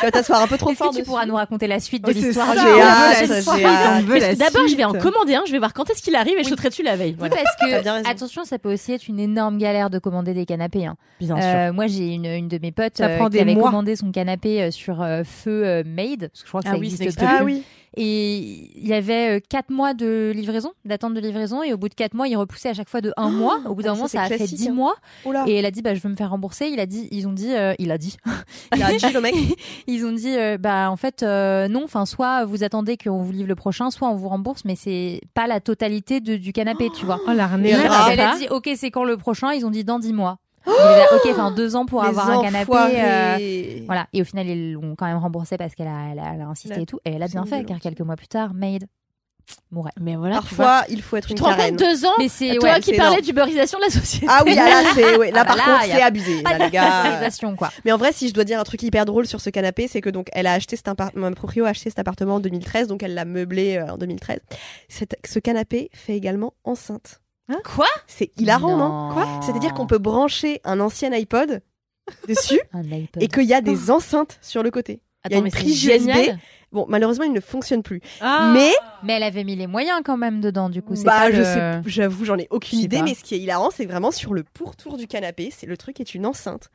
tu vas t'asseoir un peu trop Est-ce fort que tu dessus. pourras nous raconter la suite de Oh, c'est l'histoire ça, du j'ai coup hâte, la ça, suite j'ai hâte. On veut la Parce que D'abord, je vais en suite. commander un, je vais voir quand est-ce qu'il arrive et je sauterai dessus la veille. Oui, Voilà. parce T'as que bien raison. attention, ça peut aussi être une énorme galère de commander des canapés. hein. Bien sûr. Euh, moi, j'ai une, une de mes potes Ça euh, prend qui des avait mois. commandé son canapé euh, sur euh, feu euh, Made, parce que je crois que Ah ça oui, existe ça existe plus. Ah oui. Et il y avait euh, quatre mois de livraison, d'attente de livraison, et au bout de quatre mois, il repoussait à chaque fois de un mois. Au bout d'un ah, moment, ça, a fait dix hein. mois. Oula. Et elle a dit, bah, je veux me faire rembourser. Il a dit, ils ont dit, euh, il a dit, Il a dit le mec. ils ont dit, euh, bah, en fait, euh, non. Enfin, soit vous attendez qu'on vous livre le prochain, soit on vous rembourse, mais c'est pas la totalité de- du canapé, tu vois. Oh, l'arnaque. elle, a dit, ok, c'est quand le prochain? Ils ont dit dans dix mois. Là, ok, enfin deux ans pour Les avoir un canapé. euh, voilà. Et au final, ils l'ont quand même remboursé parce qu'elle a, elle a, elle a insisté La- et tout. Et elle a bien fait, car quelques mois plus tard, Made mourait. Mais voilà. Parfois, il faut être Tu une te rends carène. deux ans Mais c'est Toi ouais, qui parlais énorme. d'uberisation de la société. Ah oui, ah là, c'est, ouais, là, Ah bah par là, contre, c'est abusé, là, les gars. Organisation, quoi. Mais en vrai, si je dois dire un truc hyper drôle sur ce canapé, c'est que donc elle a acheté cet appartement, proprio a acheté cet appartement en 2013, donc elle l'a meublé euh, en 2013. Cet- ce canapé fait également enceinte. Quoi? C'est hilarant, non, Quoi? C'est-à-dire qu'on peut brancher un ancien iPod dessus Un iPod. et qu'il y a des enceintes sur le côté. Il y a Attends, une prise USB. Bon, malheureusement, il ne fonctionne plus. Ah. Mais Mais elle avait mis les moyens quand même dedans, du coup. c'est bah, je le- sais, j'avoue, j'en ai aucune idée. pas. Mais ce qui est hilarant, c'est vraiment sur le pourtour du canapé. C'est le truc est une enceinte.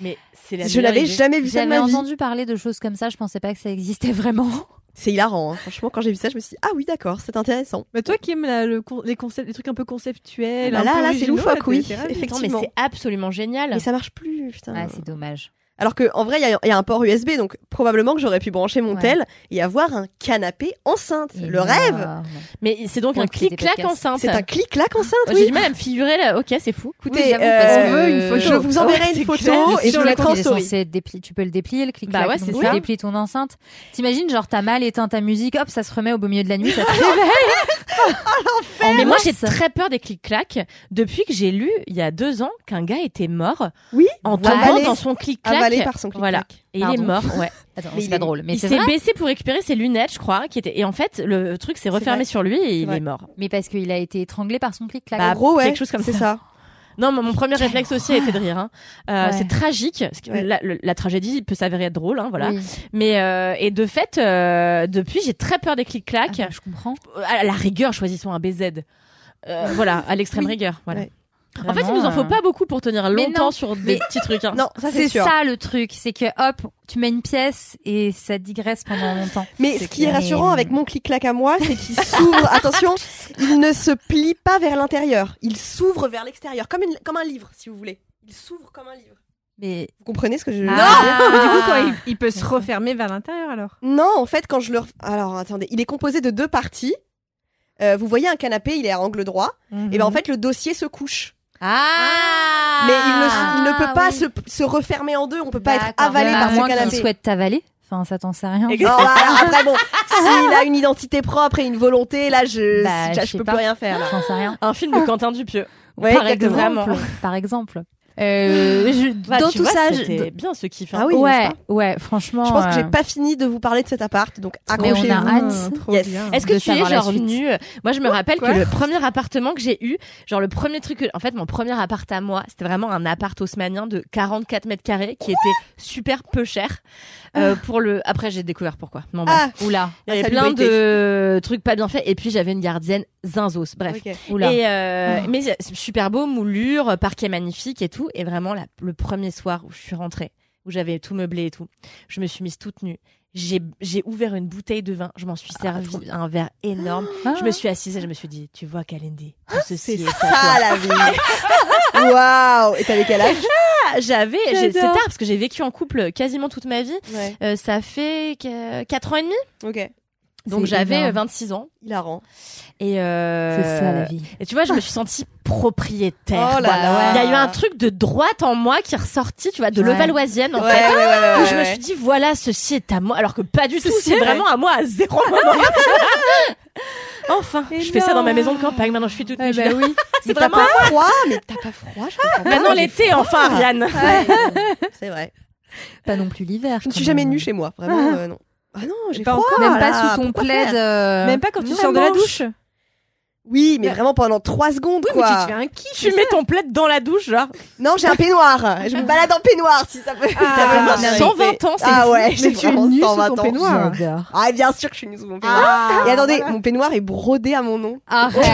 Mais c'est la Je idée. jamais vu ça de ma vie. entendu parler de choses comme ça, je pensais pas que ça existait vraiment. C'est hilarant. hein. Franchement, quand j'ai vu ça, je me suis dit ah oui, d'accord, c'est intéressant. Mais toi qui aimes la- le les, concepts, les trucs un peu conceptuels, Bah un là, là, c'est loufoque, oui. Attends, mais effectivement. c'est absolument génial. Mais ça marche plus, putain. Ah, c'est dommage. Alors que en vrai, il y, a- il y a un port USB, donc probablement que j'aurais pu brancher mon Ouais. tel et avoir un canapé enceinte. Et le rêve. Mais c'est donc un clic-clac enceinte. C'est un clic-clac enceinte, J'ai oui. du mal à me figurer là. Ok, c'est fou. Écoutez, euh, une photo. je vous enverrai une photo clair. et je Sur vous mettrai en story. dépli- Tu peux le déplier, le clic Bah ouais, c'est ça. tu déplies ton enceinte. T'imagines, genre, t'as mal éteint ta musique, hop, ça se remet au beau milieu de la nuit, ça te réveille. Mais moi, j'ai très peur des clic-clac depuis que j'ai lu il y a deux ans qu'un gars était mort Oui, en tombant dans son clic-clac. Avalé par son clic-clac. Voilà. Et il est Pardon. mort. Ouais. Attends, Mais c'est il pas est- drôle, mais il c'est s'est vrai. baissé pour récupérer ses lunettes, je crois, qui étaient. Et en fait, le truc s'est refermé vrai. sur lui et il vrai. est mort. Mais parce qu'il a été étranglé par son clic-clac. Bah, En gros, ouais, quelque chose comme c'est ça. Non, mais mon premier réflexe aussi a été de rire. hein. Euh, Ouais. C'est tragique. parce que Ouais. La, le- la tragédie peut s'avérer être drôle, hein, voilà. Oui. Mais euh, et de fait, euh, depuis, j'ai très peur des clic-clac. Ah, je comprends. À la rigueur, choisissons un BZ. Euh, voilà, à l'extrême Oui. rigueur. Voilà. Ouais. En fait, il nous en faut euh, pas beaucoup pour tenir longtemps non. sur des Mais- petits trucs. hein. Non, ça c'est ça le truc, c'est que hop, tu mets une pièce et ça digresse pendant longtemps. Mais ce qui est rassurant avec mon clic-clac à moi, c'est qu'il s'ouvre. attention, il ne se plie pas vers l'intérieur. Il s'ouvre vers l'extérieur, comme, une- comme un livre, si vous voulez. Il s'ouvre comme un livre. Mais Vous comprenez ce que je Ah. Mais du coup, quand il, il peut se refermer vers l'intérieur alors? Non, en fait, quand je le. Alors, attendez, il est composé de deux parties. Euh, vous voyez un canapé, il est à angle droit. Et ben en fait, le dossier se couche. Ah Mais il ne, il ne peut pas oui. se, se refermer en deux. On peut pas être avalé Bah, par ce canapé. qu'il souhaite t'avaler. Enfin, ça t'en sait rien. Exact. Oh, après, bon, s'il a une identité propre et une volonté, là, je, Bah, je, je je sais peux pas. plus rien faire. Là. J'en sais rien. Un film de Quentin Dupieux. Ouais, Par exactement. exemple. Par exemple. Euh, je- Bah, dans tout vois, ça, je- c'était bien ce kiff. hein. Ah oui, ouais, ouais, franchement. Je pense que j'ai euh, pas fini de vous parler de cet appart, donc Mais on a accrochez-vous. Yes. bien. Est-ce que tu es genre suite. venu Moi, je me rappelle que le premier appartement que j'ai eu, genre le premier truc, que- en fait, mon premier appart à moi, c'était vraiment un appart haussmanien de 44 mètres carrés qui était super peu cher. Euh, pour le, après, j'ai découvert pourquoi. Non, bref. Ah, Oula, il y avait plein de trucs pas bien faits. Et puis, j'avais une gardienne zinzos. Bref. ok. oula. Et euh, mais c'est super beau, moulure, parquet magnifique et tout. Et vraiment, la- le premier soir où je suis rentrée, où j'avais tout meublé et tout, je me suis mise toute nue. J'ai j'ai ouvert une bouteille de vin, je m'en suis servi un verre énorme. Ah. Je me suis assise et je me suis dit, tu vois, Kalindi, tout ceci C'est est à ça toi. la vie. Waouh. Et t'avais quel âge? Ah, J'avais, c'est tard parce que j'ai vécu en couple quasiment toute ma vie. Ouais. Euh, ça fait 4 ans et demi, Ok. Donc j'avais énorme. euh, 26 ans. Hilarant. Et euh, C'est ça la vie. Et tu vois, je me suis sentie propriétaire. Oh là quoi. là. Il y a eu un truc de droite en moi qui est ressorti, tu vois, de Ouais. levalloisienne en Ouais, fait. ouais, ouais, ouais, où je me suis dit, voilà, ceci est à moi. Alors que pas du tout, Ceci c'est est- vraiment à moi à zéro moment. enfin, je fais ça dans ma maison de campagne. Maintenant, je suis toute nue. Eh ben suis là. oui. Mais C'est t'as vraiment. pas froid Mais t'as pas froid Je comprends. Maintenant, l'été, enfin, Ariane. Ouais, c'est vrai. Pas non plus l'hiver. Je ne suis jamais nue chez moi, vraiment. euh, non. Ah non, j'ai Pas froid. Même pas là, sous ton plaid. euh, Même pas quand tu non, sors de la douche. Oui, mais vraiment pendant 3 secondes, Oui, mais tu te fais un kiff. Tu mets ton plaid dans la douche, genre. Non, j'ai un peignoir. Je me balade en peignoir, si ça peut. Ah, ça peut non, marcher. mais 120 ans, c'est Ah ouais, Mais j'ai tu es nue sous 120 ton peignoir. Ah, bien sûr que je suis nue sous mon peignoir. Ah, Et attendez, voilà. mon peignoir est brodé à mon nom. Arrête.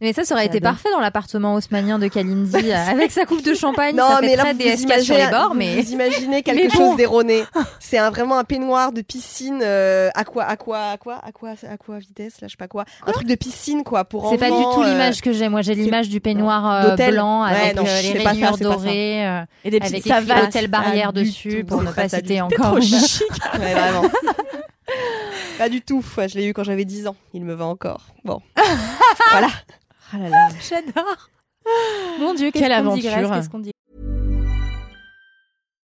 Mais ça, ça aurait été parfait dans l'appartement haussmanien de Kalindi, avec sa coupe de champagne, Non, ça mais fait là, très vous DSK sur les bords, mais... vous imaginez quelque bon. chose d'erroné. C'est un, vraiment un peignoir de piscine, euh, aqua, aqua, aqua, aqua, aqua vitesse, là, je sais pas quoi. Un truc de piscine, quoi, pour C'est pas du tout euh, l'image que j'ai. Moi, j'ai l'image du peignoir euh, blanc Ouais, avec non, euh, les ça, rayures ça. dorées, euh, Et des avec savates. hôtel barrière dessus pour ne pas ça citer encore. Chic. Vraiment. pas du tout. Ouais, je l'ai eu quand j'avais 10 ans. Il me va encore. Bon. voilà. Ah là là. J'adore. Mon Dieu, Quelle qu'est-ce qu'on digresse, aventure. qu'est-ce qu'on dit?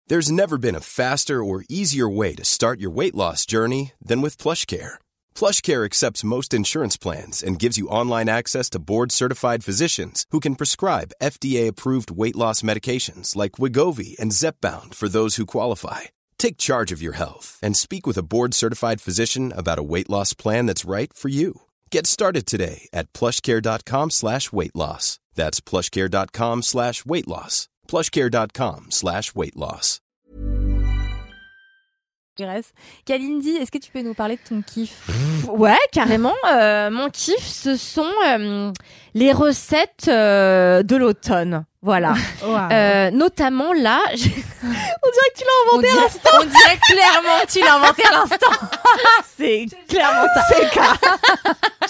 There's never been a faster or easier way to start your weight loss journey than with PlushCare. PlushCare accepts most insurance plans and gives you online access to board-certified physicians who can prescribe FDA-approved weight loss medications like Wigovi and Zepbound for those who qualify. Take charge of your health and speak with a board-certified physician about a weight loss plan that's right for you. Get started today at plushcare.com slash weight loss. That's plushcare.com slash weight loss. plushcare.com slash weight loss. Kalindi, est-ce que tu peux nous parler de ton kiff Ouais, carrément. euh, mon kiff, ce sont euh, les recettes euh, de l'automne. Voilà. Euh, notamment là, j'ai- On dirait, on dirait clairement que tu l'as inventé à l'instant. c'est clairement ça. C'est le cas.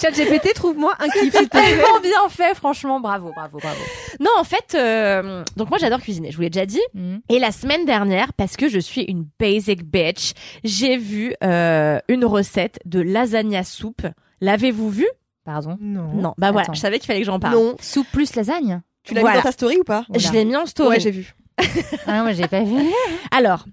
ChatGPT, trouve-moi un kiff. plaît. Tellement bien fait, franchement, bravo, bravo, bravo. Non, en fait, euh, donc moi j'adore cuisiner. Je vous l'ai déjà dit. Mhm. Et la semaine dernière, parce que je suis une basic bitch, j'ai vu euh, une recette de lasagna soupe. L'avez-vous vu Pardon? Non. Non. Bah voilà, Attends. je savais qu'il fallait que j'en parle. Non. Soupe plus lasagne? Tu l'as Voilà. mis dans ta story ou pas Je l'ai mis en story. Ouais, j'ai vu. Ah, moi, j'ai pas vu. Alors,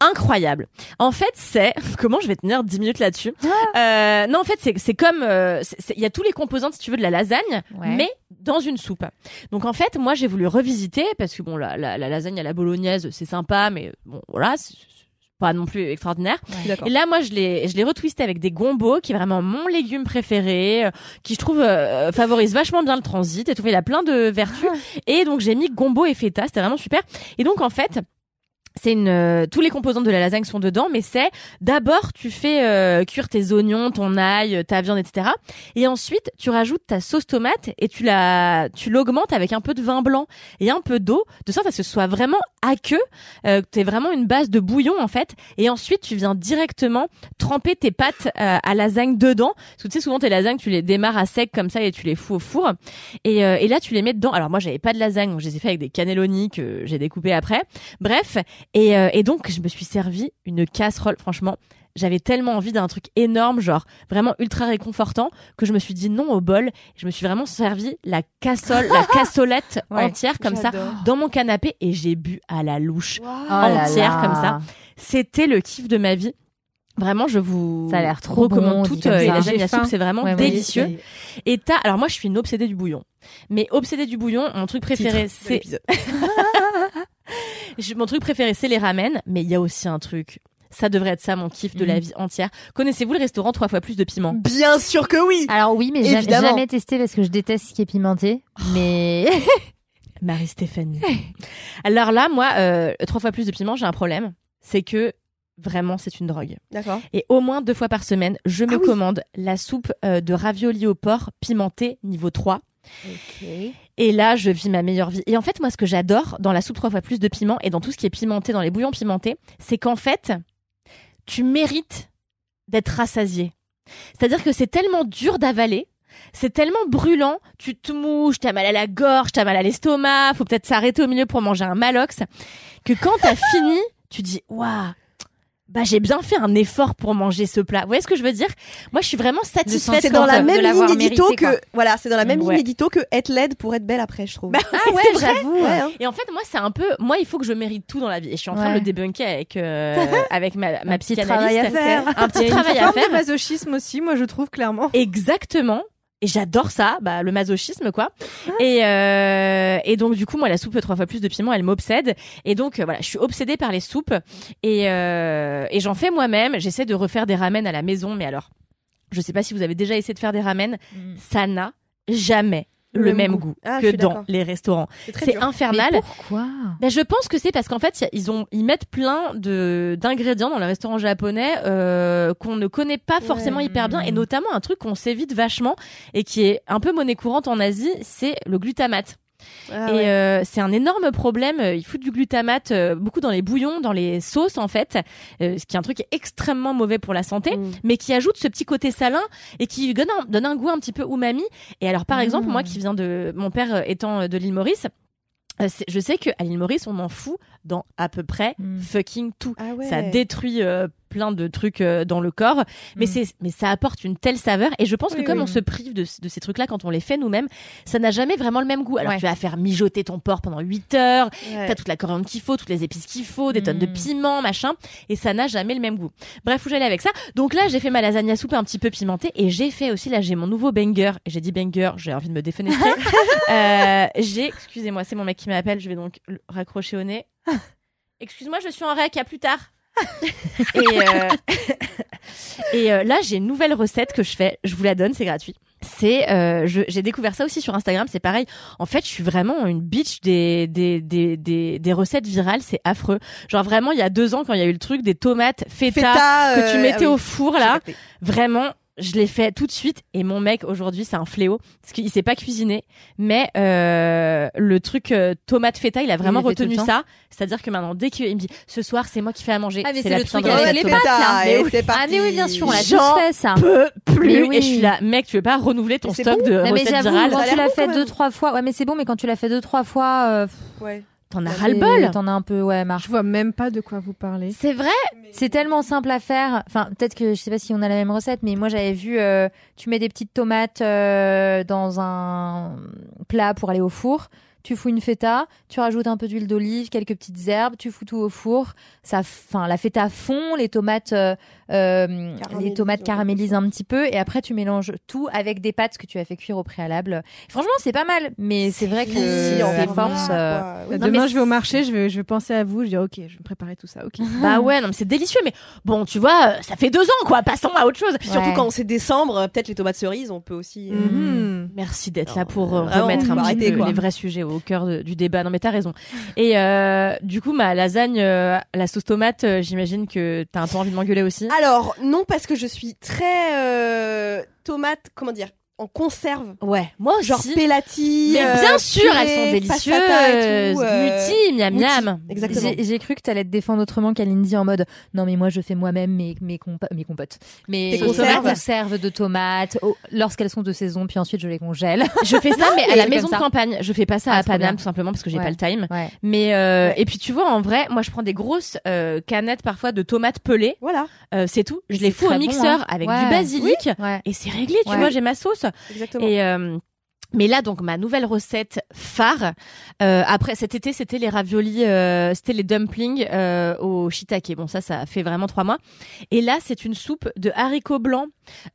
incroyable. En fait, c'est comment je vais tenir 10 minutes là-dessus. Euh, non, en fait, c'est c'est comme euh, il y a tous les composants si tu veux de la lasagne, Ouais. mais dans une soupe. Donc en fait, moi j'ai voulu revisiter parce que bon la, la, la lasagne à la bolognaise, c'est sympa mais bon voilà, pas non plus extraordinaire. Et là, moi, je l'ai, je l'ai retwisté avec des gombos, qui est vraiment mon légume préféré, euh, qui je trouve euh, favorise vachement bien le transit et tout. Il a plein de vertus. Et donc, j'ai mis gombo et feta. C'était vraiment super. Et donc, en fait. C'est une euh, tous les composants de la lasagne sont dedans mais c'est d'abord tu fais euh, cuire tes oignons, ton ail, ta viande etc. Et ensuite tu rajoutes ta sauce tomate et tu la tu l'augmentes avec un peu de vin blanc et un peu d'eau de sorte à ce que ce soit vraiment aqueux, euh, que t'aies vraiment une base de bouillon en fait. Et ensuite tu viens directement tremper tes pâtes euh, à lasagne dedans. Parce que tu sais souvent tes lasagnes tu les démarres à sec comme ça et tu les fous au four. Et, euh, et là tu les mets dedans. Alors moi j'avais pas de lasagne donc je les ai fait avec des cannelloni que j'ai découpé après. Bref et, euh, et donc je me suis servi une casserole franchement. J'avais tellement envie d'un truc énorme, genre vraiment ultra réconfortant, que je me suis dit non au bol. Je me suis vraiment servi la cassole, la cassolette Ouais, entière comme ça dans mon canapé et j'ai bu à la louche Oh là entière là. comme ça. C'était le kiff de ma vie. Vraiment, je vous Ça a l'air trop recommande bon, comme euh, à soupe, c'est vraiment Ouais, délicieux. Et t'as, alors moi je suis une obsédée du bouillon. Mais obsédée du bouillon, mon truc préféré c'est. Je- Mon truc préféré, c'est les ramen, mais il y a aussi un truc. Ça devrait être ça, mon kiff de la Mhm. vie entière. Connaissez-vous le restaurant trois fois plus de piment Bien sûr que oui. Alors oui, mais j'ai jamais testé parce que je déteste ce qui est pimenté. Mais Marie-Stéphanie. Alors là, moi, euh, trois fois plus de piment, j'ai un problème. C'est que vraiment, c'est une drogue. D'accord. Et au moins deux fois par semaine, je me Ah oui. commande la soupe euh, de ravioli au porc pimentée niveau 3. Et là, je vis ma meilleure vie. Et en fait, moi, ce que j'adore dans la soupe trois fois plus de piment et dans tout ce qui est pimenté, dans les bouillons pimentés, c'est qu'en fait, tu mérites d'être rassasié. C'est-à-dire que c'est tellement dur d'avaler, c'est tellement brûlant, tu te mouches, t'as mal à la gorge, t'as mal à l'estomac, faut peut-être s'arrêter au milieu pour manger un malox, que quand t'as fini, tu dis, waouh, bah j'ai bien fait un effort pour manger ce plat. Vous voyez ce que je veux dire? Moi, je suis vraiment satisfaite. C'est dans la même ligne édito mérité, quoi. que voilà, c'est dans la même Ouais. ligne édito que être laide pour être belle après, je trouve. Bah ah ouais, j'avoue. Ouais, hein. Et en fait, moi, c'est un peu, moi, il faut que je mérite tout dans la vie. Et je suis en train Ouais. de le débunker avec euh, avec ma, ma Un petit psychanalyste. travail à faire. Un petit Il y a une travail à faire. masochisme aussi, moi je trouve clairement. Exactement. Et j'adore ça, bah, le masochisme, quoi. Et, euh, et donc, du coup, moi, la soupe trois fois plus de piment, elle m'obsède. Et donc, euh, voilà, je suis obsédée par les soupes. Et, euh, et j'en fais moi-même. J'essaie de refaire des ramen à la maison. Mais alors, je sais pas si vous avez déjà essayé de faire des ramen. Mm. Ça n'a jamais le, même goût, Ah, que dans les restaurants. C'est infernal. Mais pourquoi? Ben, je pense que c'est parce qu'en fait, a- ils ont, ils mettent plein de d'ingrédients dans le restaurant japonais euh, qu'on ne connaît pas forcément Ouais. hyper bien, et notamment un truc qu'on s'évite vachement et qui est un peu monnaie courante en Asie, c'est le glutamate. Ah et ouais. euh, c'est un énorme problème. Ils foutent du glutamate euh, beaucoup dans les bouillons, dans les sauces en fait, euh, ce qui est un truc extrêmement mauvais pour la santé Mm. mais qui ajoute ce petit côté salin et qui donne un, donne un goût un petit peu umami. Et alors, par exemple, moi qui viens de mon père étant de l'île Maurice, je sais qu'à l'île Maurice, on en fout dans à peu près Mm. fucking tout. Ah ouais. Ça détruit euh, plein de trucs euh, dans le corps, mais Mm. c'est mais ça apporte une telle saveur. Et je pense Oui, que comme oui. on se prive de, de ces trucs-là quand on les fait nous-mêmes, ça n'a jamais vraiment le même goût. Alors Ouais. tu vas faire mijoter ton porc pendant 8 heures, Ouais. T'as toute la coriandre qu'il faut, toutes les épices qu'il faut, des tonnes de Mm. piment, machin, et ça n'a jamais le même goût. Bref, où j'allais avec ça. Donc là, j'ai fait ma lasagne à soupe un petit peu pimentée, et j'ai fait aussi, là, j'ai mon nouveau banger. Et J'ai dit banger, j'ai envie de me défenestrer. euh, j'ai, excusez-moi, c'est mon mec qui m'appelle, je vais donc le raccrocher au nez. Excuse-moi, je suis en rec, à plus tard. Et euh, et euh, là, j'ai une nouvelle recette que je fais. Je vous la donne, c'est gratuit. C'est, euh, j'ai découvert ça aussi sur Instagram. C'est pareil. En fait, je suis vraiment une bitch des des des des, des recettes virales. C'est affreux. Genre vraiment, il y a deux ans, quand il y a eu le truc des tomates feta, Feta, que tu euh, mettais oui. au four là, vraiment. Je l'ai fait tout de suite et mon mec aujourd'hui c'est un fléau parce qu'il sait pas cuisiner mais euh, le truc euh, tomate feta il a vraiment retenu le temps. ça c'est-à-dire que maintenant dès qu'il me dit ce soir c'est moi qui fais à manger Ah, mais c'est la le truc de avec recette les tomate. pâtes, là. et Mais oui. c'est Ah mais oui, bien sûr, on l'a tous fait ça. peux plus oui. et je suis là mec tu veux pas renouveler ton c'est stock bon. de Non, mais recettes virales quand Ça tu l'as fait deux trois fois, ouais, mais c'est bon, mais quand tu l'as fait deux trois fois, euh, Ouais. T'en as c'est- ras le bol T'en as un peu, ouais, marre. Je vois même pas de quoi vous parlez. c'est vrai? C'est tellement simple à faire. Enfin, peut-être que je sais pas si on a la même recette, mais moi j'avais vu, euh, tu mets des petites tomates euh, dans un plat pour aller au four. Tu fous une feta, tu rajoutes un peu d'huile d'olive, quelques petites herbes, tu fous tout au four. Ça, enfin, la feta fond, les tomates, euh, euh, les tomates caramélisent un petit peu, et après tu mélanges tout avec des pâtes que tu as fait cuire au préalable. Franchement, c'est pas mal, mais c'est vrai que Si, euh, format, force. euh. Oui. Non, Demain, mais je vais au marché, je vais, je vais penser à vous. Je dis, ok, je vais me préparer tout ça. Ok. bah ouais non mais c'est délicieux mais bon tu vois euh, ça fait deux ans quoi passons à autre chose Puis surtout Ouais. quand c'est décembre, euh, peut-être les tomates cerises, on peut aussi. euh, Mhm. Merci d'être là pour euh, remettre un petit peu les vrais sujets au cœur de- du débat. Non mais t'as raison. Et euh, du coup ma lasagne, euh, la sauce tomate, euh, j'imagine que t'as un peu envie de m'engueuler aussi. Alors, non, parce que je suis très euh, tomate, comment dire, en conserve. ouais, moi aussi. Genre pelati. mais euh, bien sûr, purée, elles sont délicieuses. tout, euh, Muti, miam muti. miam. Exactement. J'ai cru que t'allais te défendre autrement qu'Alindy en mode non mais moi je fais moi-même mes mes, compa- mes compotes mes conserves. conserves de tomates oh, lorsqu'elles sont de saison puis ensuite je les congèle. Je fais ça mais à la maison de campagne. Je fais pas ça Ah, à Paname tout simplement parce que j'ai Ouais. pas le time. Ouais. Mais euh, Ouais. et puis tu vois en vrai, moi je prends des grosses euh, canettes parfois de tomates pelées. Voilà, Euh, c'est tout. Je les fous au mixeur hein. avec Ouais. du basilic. Ouais. Et c'est réglé, tu vois, j'ai ma sauce. Exactement. Euh, Mais là, donc, ma nouvelle recette phare, euh, après cet été, c'était les raviolis, euh, c'était les dumplings euh, au shiitake. Bon, ça, ça fait vraiment trois mois. Et là, c'est une soupe de haricots blancs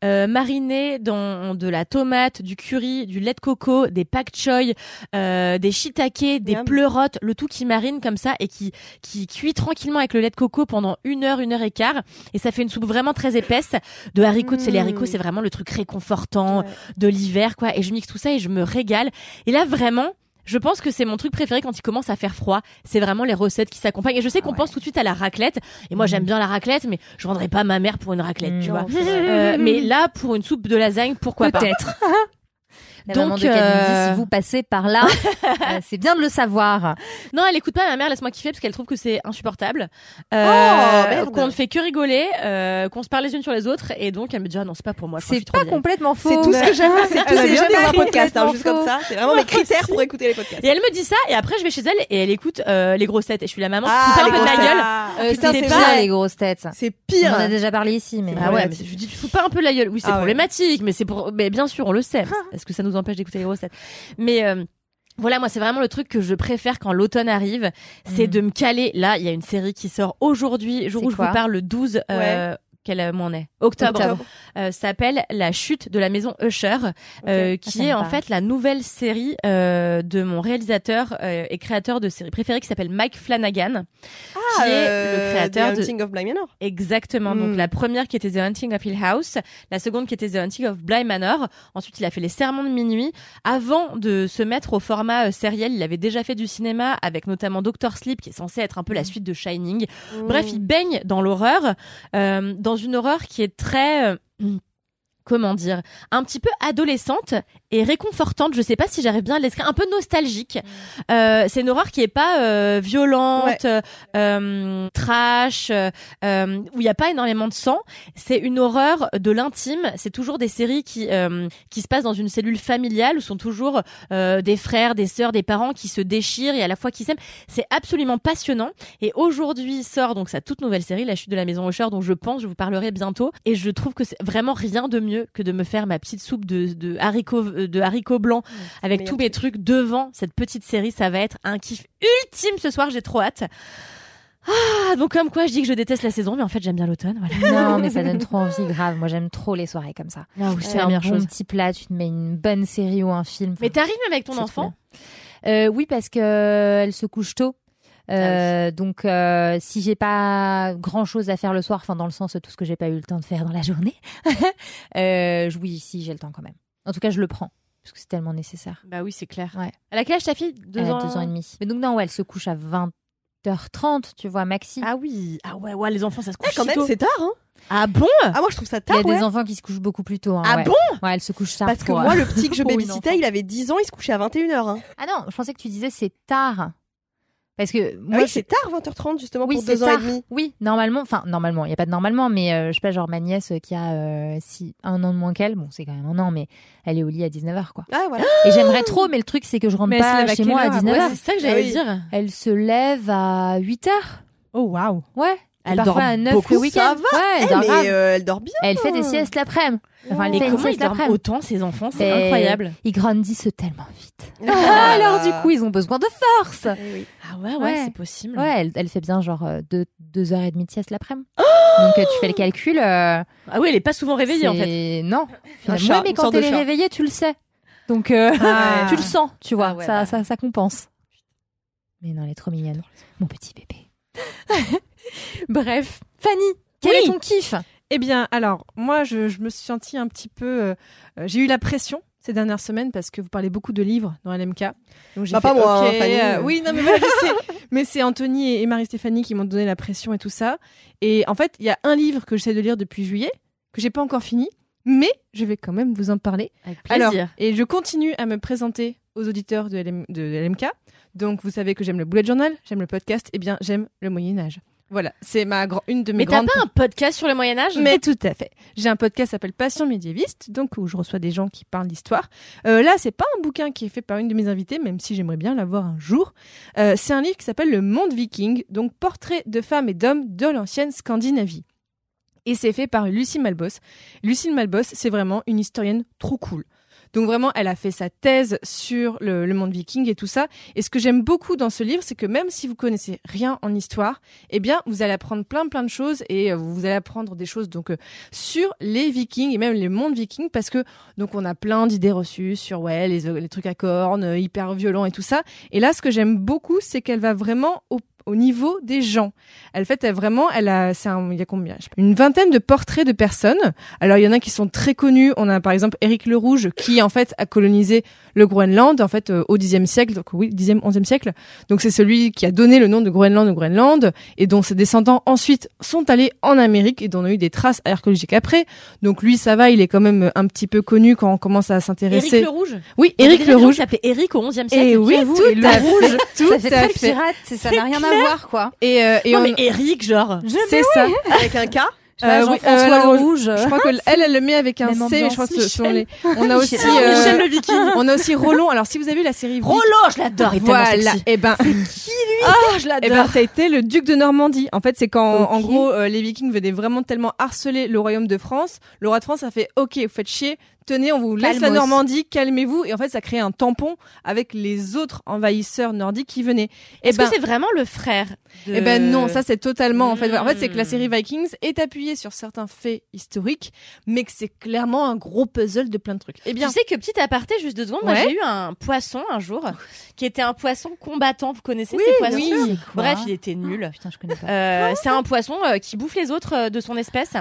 euh, marinés dans de la tomate, du curry, du lait de coco, des pak choy, euh, des shiitake, des pleurotes, le tout qui marine comme ça et qui qui cuit tranquillement avec le lait de coco pendant une heure, une heure et quart. Et ça fait une soupe vraiment très épaisse de haricots. C'est les haricots, c'est vraiment le truc réconfortant Ouais. de l'hiver, quoi. Et je mixe tout ça et je me régale. Et là, vraiment, je pense que c'est mon truc préféré quand il commence à faire froid. C'est vraiment les recettes qui s'accompagnent. Et je sais qu'on pense tout de suite à la raclette. Et moi, j'aime bien la raclette, mais je vendrais pas ma mère pour une raclette, tu Mm. vois. Euh, mais là, pour une soupe de lasagne, pourquoi pas? Peut-être. La Donc, maman de Kalindi, euh, si vous passez par là, euh, c'est bien de le savoir. Non, elle écoute pas ma mère, laisse-moi kiffer parce qu'elle trouve que c'est insupportable. Oh, merde. qu'on ne fait que rigoler, euh, qu'on se parle les unes sur les autres et donc elle me dit ah non, c'est pas pour moi. C'est pas complètement faux. C'est tout ce que j'aime. C'est tout ce a que j'aime dans un podcast, hein, juste comme ça. C'est vraiment mes critères aussi. pour écouter les podcasts. Et elle me dit ça et après je vais chez elle et elle écoute euh, les grosses têtes et je suis la maman, Ah, un les peu de ma grosses gueule. Euh, c'est pas les grosses têtes. C'est On pire. en a déjà parlé ici, mais Ah ouais. mais je dis tu fous pas un peu la gueule. Oui, c'est Ah problématique, mais c'est pour mais bien sûr, on le sait. Est-ce que ça nous empêche d'écouter les grosses têtes Mais euh, voilà, moi, c'est vraiment le truc que je préfère quand l'automne arrive, c'est Mm. de me caler. Là, il y a une série qui sort aujourd'hui, jour où je vous parle, le 12, euh, quel mois on est Octobre. Octobre. Euh, s'appelle La chute de la maison Usher, euh, ça qui est en parle. fait la nouvelle série euh, de mon réalisateur et créateur de série préférée qui s'appelle Mike Flanagan, qui est le créateur The de Hunting of Bly Manor. Exactement. Mm. Donc la première qui était The Hunting of Hill House, la seconde qui était The Hunting of Bly Manor. Ensuite, il a fait Les Sermons de minuit. Avant de se mettre au format sériel, il avait déjà fait du cinéma avec notamment Doctor Sleep, qui est censé être un peu la suite de Shining. Bref, il baigne dans l'horreur, dans une horreur qui est très euh, comment dire, un petit peu adolescente et réconfortante. Je sais pas si j'arrive bien à l'escrire, un peu nostalgique. Euh, c'est une horreur qui est pas euh, violente, euh, trash, euh, euh, où il y a pas énormément de sang. C'est une horreur de l'intime. C'est toujours des séries qui euh, qui se passent dans une cellule familiale où sont toujours euh, des frères, des sœurs, des parents qui se déchirent et à la fois qui s'aiment. C'est absolument passionnant. Et aujourd'hui sort donc sa toute nouvelle série, La chute de la maison Usher, dont je pense je vous parlerai bientôt. Et je trouve que c'est vraiment rien de mieux que de me faire ma petite soupe de, de haricots euh, de haricots blancs avec tous mes trucs devant cette petite série. Ça va être un kiff ultime ce soir. J'ai trop hâte. Ah, donc comme quoi je dis que je déteste la saison, mais en fait j'aime bien l'automne. Voilà. Non, mais ça donne trop envie, grave. Moi, j'aime trop les soirées comme ça. Ah oui, C'est un bon petit plat, tu te mets une bonne série ou un film. Mais t'arrives même avec ton enfant Euh, oui, parce que euh, elle se couche tôt. Ah Euh, Donc, euh, si j'ai pas grand chose à faire le soir, enfin dans le sens de tout ce que j'ai pas eu le temps de faire dans la journée, euh, oui, si j'ai le temps quand même. En tout cas, je le prends parce que c'est tellement nécessaire. Bah oui, c'est clair. Ouais. Elle a quel âge ta fille Deux elle ans. a deux ans et demi. Mais donc non, ouais, elle se couche à 20h30, tu vois, maxi. Ah oui. Ah ouais, ouais, les enfants, ça se couche Eh, quand si même, c'est tard, hein. Ah bon? Ah, moi, je trouve ça Il y a tard, ouais. des enfants qui se couchent beaucoup plus tôt. hein, Ah ouais. bon? Ouais, elle se couche tard. Parce que moi, le petit que je babysitais, il avait 10 ans, il se couchait à 21h. Hein. Ah non, je pensais que tu disais c'est tard. Parce que Ah moi, oui, c'est tard, 20h30, justement, oui, pour c'est 2 ans tard. et demi. Oui, normalement, enfin normalement, il y a pas de normalement, mais euh, je sais pas, genre ma nièce qui a euh, six- un an de moins qu'elle, bon c'est quand même un an, mais elle est au lit à 19h quoi. Ah, voilà. Et j'aimerais trop, mais le truc c'est que je rentre Mais pas chez moi à heure, 19h. Ouais, c'est ça que j'allais Ah oui. dire. Elle se lève à 8h. Oh waouh. Ouais. Elle dort à 9 beaucoup, le week-end. ça va. Ouais, elle dort mais euh, elle dort bien. Elle fait des siestes l'après-midi. Enfin, elle Mais fait une comment ils dorment l'après-midi. autant ces enfants? C'est incroyable. Ils grandissent tellement vite. Ah, Alors du coup, ils ont besoin de force. Eh oui. Ah ouais, ouais, Ouais. c'est possible. Ouais, elle, elle fait bien genre 2 deux, deux heures et demie de sieste l'après-midi. Donc euh, tu fais le calcul. euh, Ah oui, elle est pas souvent réveillée en fait. Non. Ouais, chat, mais quand elle est réveillée, tu le sais. Donc euh, Ah. tu le sens, tu vois. Ah ouais, ça, bah. ça, ça compense. Mais non, elle est trop mignonne. Mon petit bébé. Bref, Fanny, quel Oui. est ton kiff? Eh bien, alors, moi, je, je me suis sentie un petit peu. euh, euh, j'ai eu la pression ces dernières semaines parce que vous parlez beaucoup de livres dans LMK. Donc j'ai Bah, fait, pas moi, hein, ok, Fanny. euh, oui, non, mais voilà, je sais. Mais c'est Anthony et Marie-Stéphanie qui m'ont donné la pression et tout ça. Et en fait, il y a un livre que j'essaie de lire depuis juillet, que j'ai pas encore fini, mais je vais quand même vous en parler. Avec Alors, plaisir. et je continue à me présenter aux auditeurs de, LM de LMK. Donc, vous savez que j'aime le bullet journal, j'aime le podcast, et bien, j'aime le Moyen Âge. Voilà, c'est ma une de mes mais t'as grandes pas un podcast sur le Moyen Âge mais tout à fait. J'ai un podcast qui s'appelle Passion médiéviste, donc où je reçois des gens qui parlent d'histoire. Euh, là, c'est pas un bouquin qui est fait par une de mes invitées, même si j'aimerais bien l'avoir un jour. Euh, c'est un livre qui s'appelle Le Monde Viking, donc portrait de femmes et d'hommes de l'ancienne Scandinavie. Et c'est fait par Lucie Malbos. Lucie Malbos, c'est vraiment une historienne trop cool. Donc vraiment, elle a fait sa thèse sur le, monde viking et tout ça. Et ce que j'aime beaucoup dans ce livre, c'est que même si vous connaissez rien en histoire, eh bien, vous allez apprendre plein plein de choses et euh, vous allez apprendre des choses donc euh, sur les vikings et même les mondes vikings parce que donc on a plein d'idées reçues sur ouais les, les trucs à cornes hyper violents et tout ça. Et là, ce que j'aime beaucoup, c'est qu'elle va vraiment au au niveau des gens. Elle fait elle, vraiment, elle a, c'est un, il y a combien je sais pas, Une vingtaine de portraits de personnes. Alors il y en a qui sont très connus. On a par exemple Éric le Rouge qui en fait a colonisé le Groenland en fait euh, au Xe siècle, donc oui, Xe, XIe siècle. Donc c'est celui qui a donné le nom de Groenland au Groenland et dont ses descendants ensuite sont allés en Amérique et dont on a eu des traces archéologiques après. Donc lui, ça va, il est quand même un petit peu connu quand on commence à s'intéresser. Éric le Rouge. Oui, Il Éric le Rouge. qui s'appelaient Éric au XIe siècle. Et oui, tout le rouge. Tout ça fait très pirate, ça n'a rien à voir quoi. Et, euh, et non on- mais Éric, genre. c'est ça. Avec un K Euh, oui, Jean-François euh, Rouge. Je crois que elle, elle le met avec un Même C, mais je crois que ce sont les. On a aussi. Michel. euh, Michel le Viking. On a aussi Roland. Alors si vous avez vu la série. Rollo, je l'adore. Il est tellement Voilà. sexy. Et ben, Ah, je eh l'adore. ben, ça a été le duc de Normandie. En fait, c'est quand, en gros, euh, les Vikings venaient vraiment tellement harceler le royaume de France. Le roi de France a fait OK, vous faites chier. Tenez, on vous laisse la. Normandie, calmez-vous. Et en fait, ça crée un tampon avec les autres envahisseurs nordiques qui venaient. Et Est-ce ben, que c'est vraiment le frère de... Eh ben non, ça c'est totalement en fait. En fait, c'est que la Hmm. série Vikings est appuyée sur certains faits historiques, mais que c'est clairement un gros puzzle de plein de trucs. Eh bien, Tu sais que petit aparté, juste deux secondes, moi Ouais. j'ai eu un poisson un jour qui était un poisson combattant. Vous connaissez Oui, ces poissons oui. Bref, il était nul. Putain, je connais pas. Euh, c'est un poisson euh, qui bouffe les autres euh, de son espèce.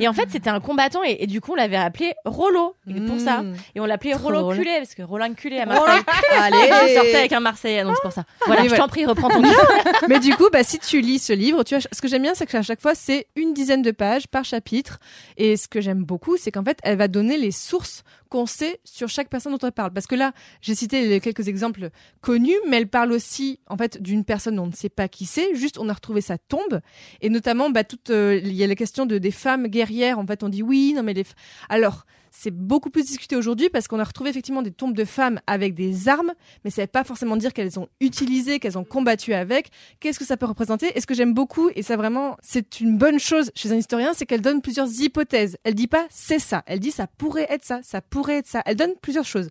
Et en fait, c'était un combattant et, et du coup, on l'avait appelé Rollo pour ça. Mm. Et on l'appelait drôle. culé parce que Roland culé à Marseille. Allez Je sortais avec un Marseillais, donc c'est pour ça. Voilà, Oui, je t'en prie, reprends ton Mais du coup, bah, si tu lis ce livre, tu vois, ce que j'aime bien, c'est qu'à chaque fois, c'est une dizaine de pages par chapitre. Et ce que j'aime beaucoup, c'est qu'en fait, elle va donner les sources qu'on sait sur chaque personne dont elle parle. Parce que là, j'ai cité quelques exemples connus, mais elle parle aussi, en fait, d'une personne dont on ne sait pas qui c'est. Juste, on a retrouvé sa tombe. Et notamment, bah, toute, euh, il y a la question de des femmes guerrières. En fait, on dit oui, non, mais les. Alors. C'est beaucoup plus discuté aujourd'hui parce qu'on a retrouvé effectivement des tombes de femmes avec des armes, mais ça ne veut pas forcément dire qu'elles ont utilisé, qu'elles ont combattu avec. Qu'est-ce que ça peut représenter? Et ce que j'aime beaucoup, et ça vraiment, c'est une bonne chose chez un historien, c'est qu'elle donne plusieurs hypothèses. Elle dit pas c'est ça, elle dit ça pourrait être ça, ça pourrait être ça. Elle donne plusieurs choses.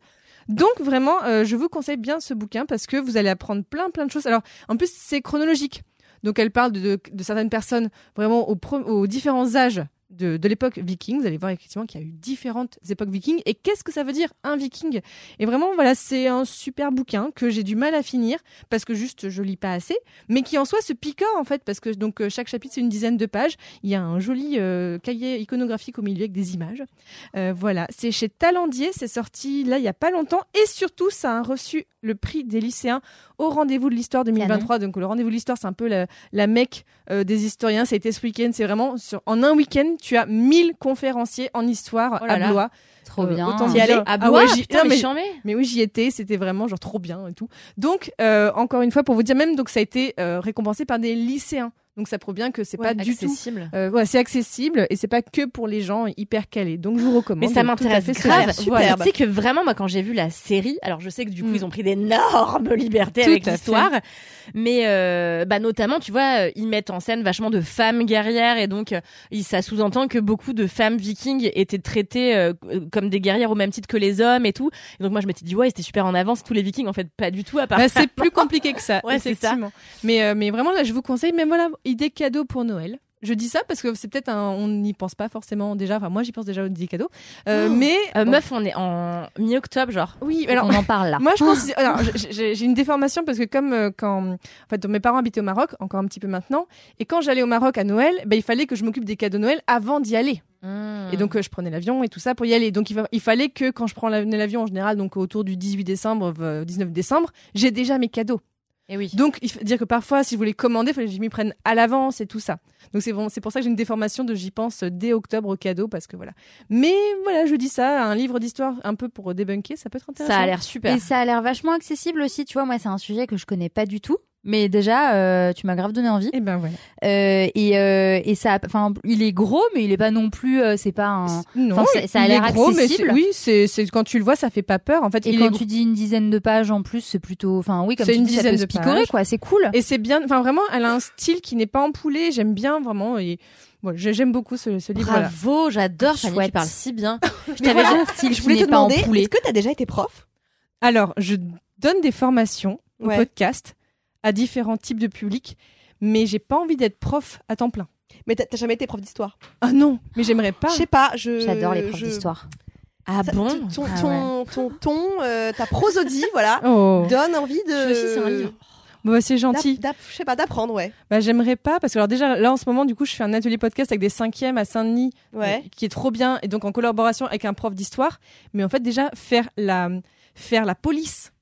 Donc vraiment, euh, je vous conseille bien ce bouquin parce que vous allez apprendre plein plein de choses. Alors en plus c'est chronologique. Donc elle parle de, certaines personnes vraiment aux différents âges de, l'époque viking. Vous allez voir effectivement qu'il y a eu différentes époques vikings. Et qu'est-ce que ça veut dire un viking? Et vraiment, voilà, c'est un super bouquin que j'ai du mal à finir parce que juste je lis pas assez, mais qui en soi se picore en fait parce que donc euh, chaque chapitre c'est une dizaine de pages. Il y a un joli euh, cahier iconographique au milieu avec des images. Euh, voilà, c'est chez Talendier, c'est sorti là il y a pas longtemps et surtout ça a reçu le prix des lycéens au rendez-vous de l'histoire 2023. Donc le rendez-vous de l'histoire c'est un peu la, la mecque euh, des historiens. Ça a été ce week-end, c'est vraiment sur, en un week-end tu as 1000 conférenciers en histoire Oh là à là. Blois. Trop Euh, bien. autant dire- allais à Ah Blois ouais, j'y- Putain, non, mais mais oui, j'y étais, c'était vraiment genre trop bien et tout. Donc, euh, encore une fois, pour vous dire même, donc ça a été euh, récompensé par des lycéens. Donc ça prouve bien que c'est pas du tout. accessible. Euh, ouais, c'est accessible et c'est pas que pour les gens hyper calés. Donc je vous recommande. Mais ça m'intéresse grave. genre. Tu Voilà. sais que vraiment, moi, quand j'ai vu la série, alors je sais que du coup, Mm. ils ont pris d'énormes libertés Tout avec l'histoire, mais euh, bah, notamment, tu vois, euh, ils mettent en scène vachement de femmes guerrières et donc, euh, il- ça sous-entend que beaucoup de femmes vikings étaient traitées euh, comme des guerrières au même titre que les hommes et tout. Et donc, moi, je m'étais dit, ouais, c'était super en avance, tous les vikings, en fait, pas du tout, à part. Bah, c'est plus compliqué que ça. Ouais, c'est ça. Mais, euh, mais vraiment, là, je vous conseille, même voilà, idée cadeau pour Noël. Je dis ça parce que c'est peut-être un. On n'y pense pas forcément déjà. Enfin, moi, j'y pense déjà aux idées cadeaux. Euh, Oh. mais. Euh, bon. meuf, on est en mi-octobre, genre. Oui, alors. on en parle là. Moi, je pense. alors, j'ai j'ai une déformation parce que comme euh, quand, en fait, mes parents habitaient au Maroc, encore un petit peu maintenant, et quand j'allais au Maroc à Noël, ben, il fallait que je m'occupe des cadeaux de Noël avant d'y aller. Et donc, euh, je prenais l'avion et tout ça pour y aller. Donc, il, fallait que quand je prends la- l'avion en général, donc autour du 18 décembre, euh, 19 décembre, j'ai déjà mes cadeaux. Et oui. Donc, il faut dire que parfois, si je voulais commander, il fallait que je m'y prenne à l'avance et tout ça. Donc, c'est bon, c'est pour ça que j'ai une déformation de j'y pense dès octobre au cadeau parce que voilà. Mais voilà, je dis ça, un livre d'histoire un peu pour débunker, ça peut être intéressant. Ça a l'air super. Et ça a l'air vachement accessible aussi. Tu vois, moi, c'est un sujet que je connais pas du tout. Mais déjà, euh, tu m'as grave donné envie. Et ben voilà. Euh, et, euh, et ça, enfin, il est gros, mais il est pas non plus. euh, c'est pas un. Non, ça- ça a l'air mais accessible. c'est- oui, c'est c'est- quand tu le vois, ça fait pas peur. En fait, Et il quand est tu dis une dizaine de pages en plus, c'est plutôt. Enfin, oui, comme C'est tu une dis, ça dizaine peut se de picorer, pages. quoi. C'est cool. Et c'est bien, enfin vraiment, elle a un style qui n'est pas empoulé. J'aime bien vraiment. Et Bon, j'ai- j'aime beaucoup ce, ce livre. voilà. Bravo, j'adore Fanny, tu parles si bien. Je t'avais un style Je qui voulais te n'est pas en demander, est-ce que tu as déjà été prof? Alors, je donne des formations au Ouais. podcast à différents types de publics, mais j'ai pas envie d'être prof à temps plein. Mais t'as jamais été prof d'histoire? Ah non, mais j'aimerais pas. Je sais pas, je. J'adore les profs je- d'histoire. Ah Ça- bon? Ton, Ah ton, ton ton, euh, ta prosodie, voilà, Oh, donne envie de. Je aussi, c'est un livre. bah, c'est gentil. Je sais pas, d'apprendre, ouais. Bah, j'aimerais pas parce que alors déjà là en ce moment du coup je fais un atelier podcast avec des cinquièmes à Saint-Denis Ouais. euh, qui est trop bien et donc en collaboration avec un prof d'histoire mais en fait déjà faire la faire la police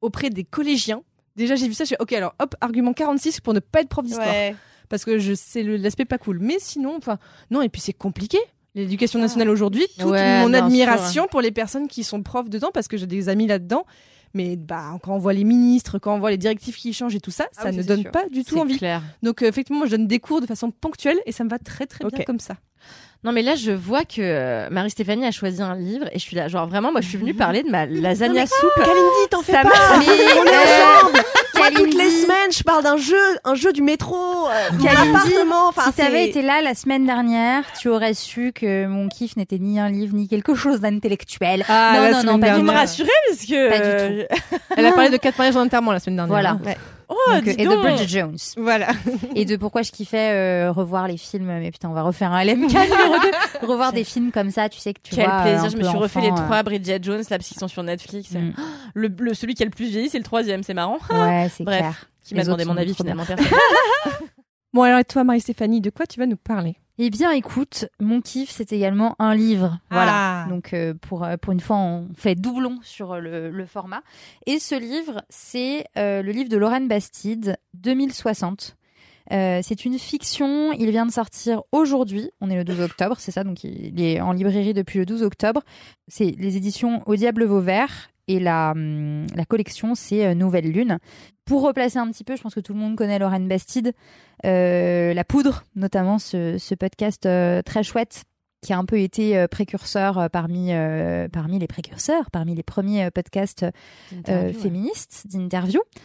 auprès des collégiens déjà j'ai vu ça je fais ok alors hop argument 46 pour ne pas être prof d'histoire. Ouais. parce que je sais le- l'aspect pas cool. Mais sinon enfin non et puis c'est compliqué. L'éducation nationale aujourd'hui toute Ouais, mon bien admiration pour les personnes qui sont profs dedans parce que j'ai des amis là-dedans mais bah quand on voit les ministres quand on voit les directives qui changent et tout ça Ah ça oui, ne donne sûr. pas du tout envie clair. donc euh, effectivement, je donne des cours de façon ponctuelle et ça me va très très bien comme ça. Non mais là je vois que euh, Marie-Stéphanie a choisi un livre et je suis là genre vraiment moi je suis venue parler de ma lasagna soupe. Kalindi, t'en fais Ça pas m'a- Mais, On est ensemble Toutes les semaines, je parle d'un jeu, un jeu du métro, euh, mon appartement. Enfin, si t'avais été là la semaine dernière, tu aurais su que mon kiff n'était ni un livre ni quelque chose d'intellectuel. Ah, non, non, pas du me tout. dernière. rassurez parce que Pas du euh, Elle a parlé de quatre mariages en enterrement la semaine dernière. Voilà. hein. Oh, Donc, dis et de. Bridget Jones. Voilà. Et de pourquoi je kiffais euh, revoir les films. Mais putain, on va refaire un LMK numéro 2. Revoir des films comme ça, tu sais que tu Quel vois. euh, plaisir, un je me suis refait les euh, trois Bridget Jones là parce qu'ils sont sur Netflix. Mm. Le, le- celui qui a le plus vieilli c'est le troisième, c'est marrant. Ouais, c'est clair. Qui m'a demandé mon avis finalement personne. Bon alors et toi Marie-Stéphanie, de quoi tu vas nous parler? Eh bien, écoute, mon kiff, c'est également un livre. Voilà. Ah. Donc, euh, pour, euh, pour une fois, on fait doublon sur euh, le, le format. Et ce livre, c'est euh, le livre de Lorraine Bastide, 2060. Euh, c'est une fiction, il vient de sortir aujourd'hui, on est le 12 octobre, c'est ça, donc il est en librairie depuis le 12 octobre. C'est les éditions Au Diable Vauvert et la, hum, la collection, c'est euh, Nouvelle Lune. Pour replacer un petit peu, je pense que tout le monde connaît Lorraine Bastide, euh, La Poudre, notamment ce, ce podcast euh, très chouette qui a un peu été précurseur parmi, euh, parmi les précurseurs, parmi les premiers podcasts euh, Interview, ouais.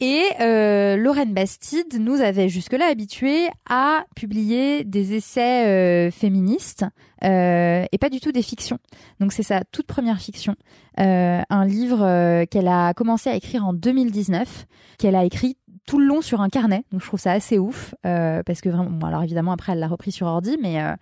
Et euh, Lorraine Bastide nous avait jusque-là habitués à publier des essais euh, féministes euh, et pas du tout des fictions. Donc c'est sa toute première fiction, euh, un livre euh, qu'elle a commencé à écrire en 2019, qu'elle a écrit tout le long sur un carnet. Donc je trouve ça assez ouf euh, parce que vraiment, bon, alors évidemment après elle l'a repris sur ordi, mais euh,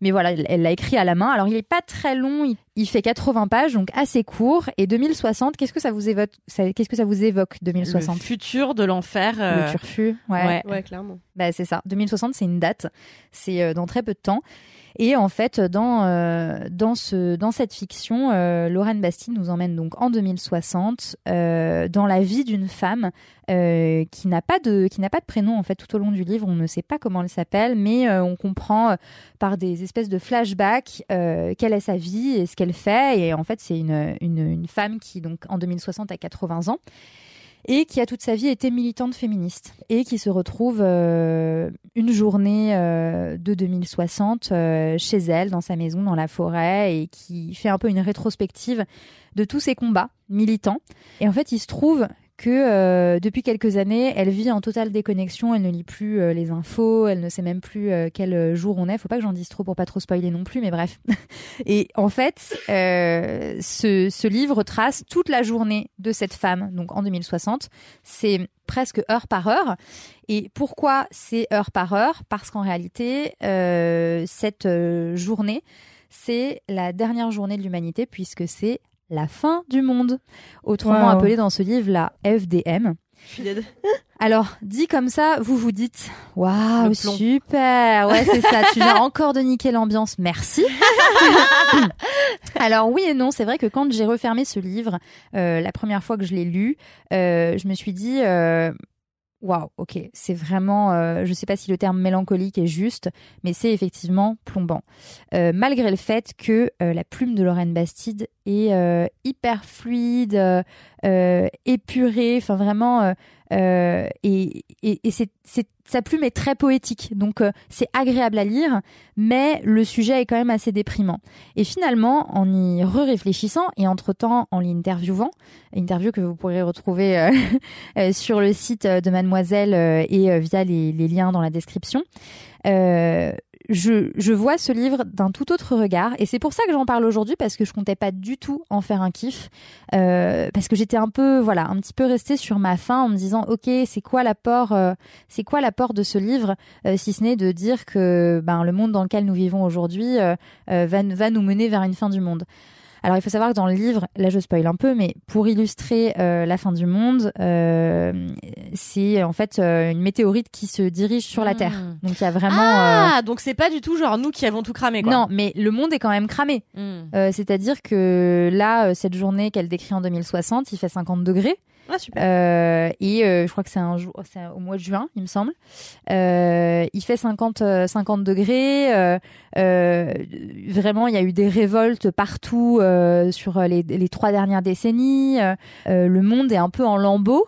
mais voilà, elle l'a écrit à la main. Alors il est pas très long, il, il fait 80 pages, donc assez court. Et 2060, qu'est-ce que ça vous évoque Qu'est-ce que ça vous évoque 2060 Le futur de l'enfer. euh, Le turfu, ouais. ouais. Ouais, clairement. Bah, c'est ça. 2060, c'est une date. C'est euh, dans très peu de temps. Et en fait, dans, euh, dans, ce, dans cette fiction, euh, Lorraine Bastide nous emmène donc en 2060 euh, dans la vie d'une femme euh, qui n'a pas de qui n'a pas de prénom en fait tout au long du livre. On ne sait pas comment elle s'appelle, mais on comprend par des espèces de flashbacks quelle est sa vie et ce qu'elle fait. Et en fait, c'est une, une, une femme qui donc en 2060 a 80 ans et qui a toute sa vie été militante féministe et qui se retrouve euh, une journée euh, de 2060 euh, chez elle, dans sa maison, dans la forêt, et qui fait un peu une rétrospective de tous ses combats militants. Et en fait, il se trouve que euh, depuis quelques années, elle vit en totale déconnexion, elle ne lit plus euh, les infos, elle ne sait même plus euh, quel jour on est. Faut pas que j'en dise trop pour pas trop spoiler non plus, mais bref. Et en fait, ce, livre trace toute la journée de cette femme, donc en 2060. C'est presque heure par heure. Et pourquoi c'est heure par heure? Parce qu'en réalité, cette journée, c'est la dernière journée de l'humanité puisque c'est la fin du monde, autrement Wow. appelée dans ce livre la FDM. Je suis dead. Alors, dit comme ça, vous vous dites Waouh, super Ouais, c'est ça, tu viens encore de niquer l'ambiance, merci Alors, oui et non, c'est vrai que quand j'ai refermé ce livre, euh, la première fois que je l'ai lu, euh, je me suis dit euh, Waouh, ok, c'est vraiment, euh, je sais pas si le terme mélancolique est juste, mais c'est effectivement plombant. Euh, malgré le fait que euh, la plume de Lorraine Bastide est hyper fluide, épurée, enfin vraiment, euh, et, et, et c'est, sa plume est très poétique, donc euh, c'est agréable à lire, mais le sujet est quand même assez déprimant. Et finalement, en y re-réfléchissant et entre-temps en l'interviewant, interview que vous pourrez retrouver euh, euh, sur le site de Mademoiselle euh, et euh, via les, les liens dans la description, je, je vois ce livre d'un tout autre regard et c'est pour ça que j'en parle aujourd'hui parce que je comptais pas du tout en faire un kiff euh, parce que j'étais un peu voilà un petit peu restée sur ma faim en me disant ok c'est quoi l'apport euh, c'est quoi l'apport de ce livre euh, si ce n'est de dire que ben le monde dans lequel nous vivons aujourd'hui euh, euh, va, va nous mener vers une fin du monde. Alors il faut savoir que dans le livre, là je spoil un peu, mais pour illustrer euh, la fin du monde, euh, c'est en fait euh, une météorite qui se dirige sur la Hmm. Terre. Donc il y a vraiment... euh, Ah, donc c'est pas du tout genre nous qui avons tout cramé quoi. non, mais le monde est quand même cramé. Hmm. Euh, C'est-à-dire que là, euh, cette journée qu'elle décrit en 2060, il fait 50 degrés. Ah. Euh, et euh, je crois que c'est un jour, c'est au mois de juin, il me semble. Euh, il fait 50, euh, 50 degrés. euh, euh, vraiment, il y a eu des révoltes partout euh, sur les, les trois dernières décennies. Euh, euh, le monde est un peu en lambeaux.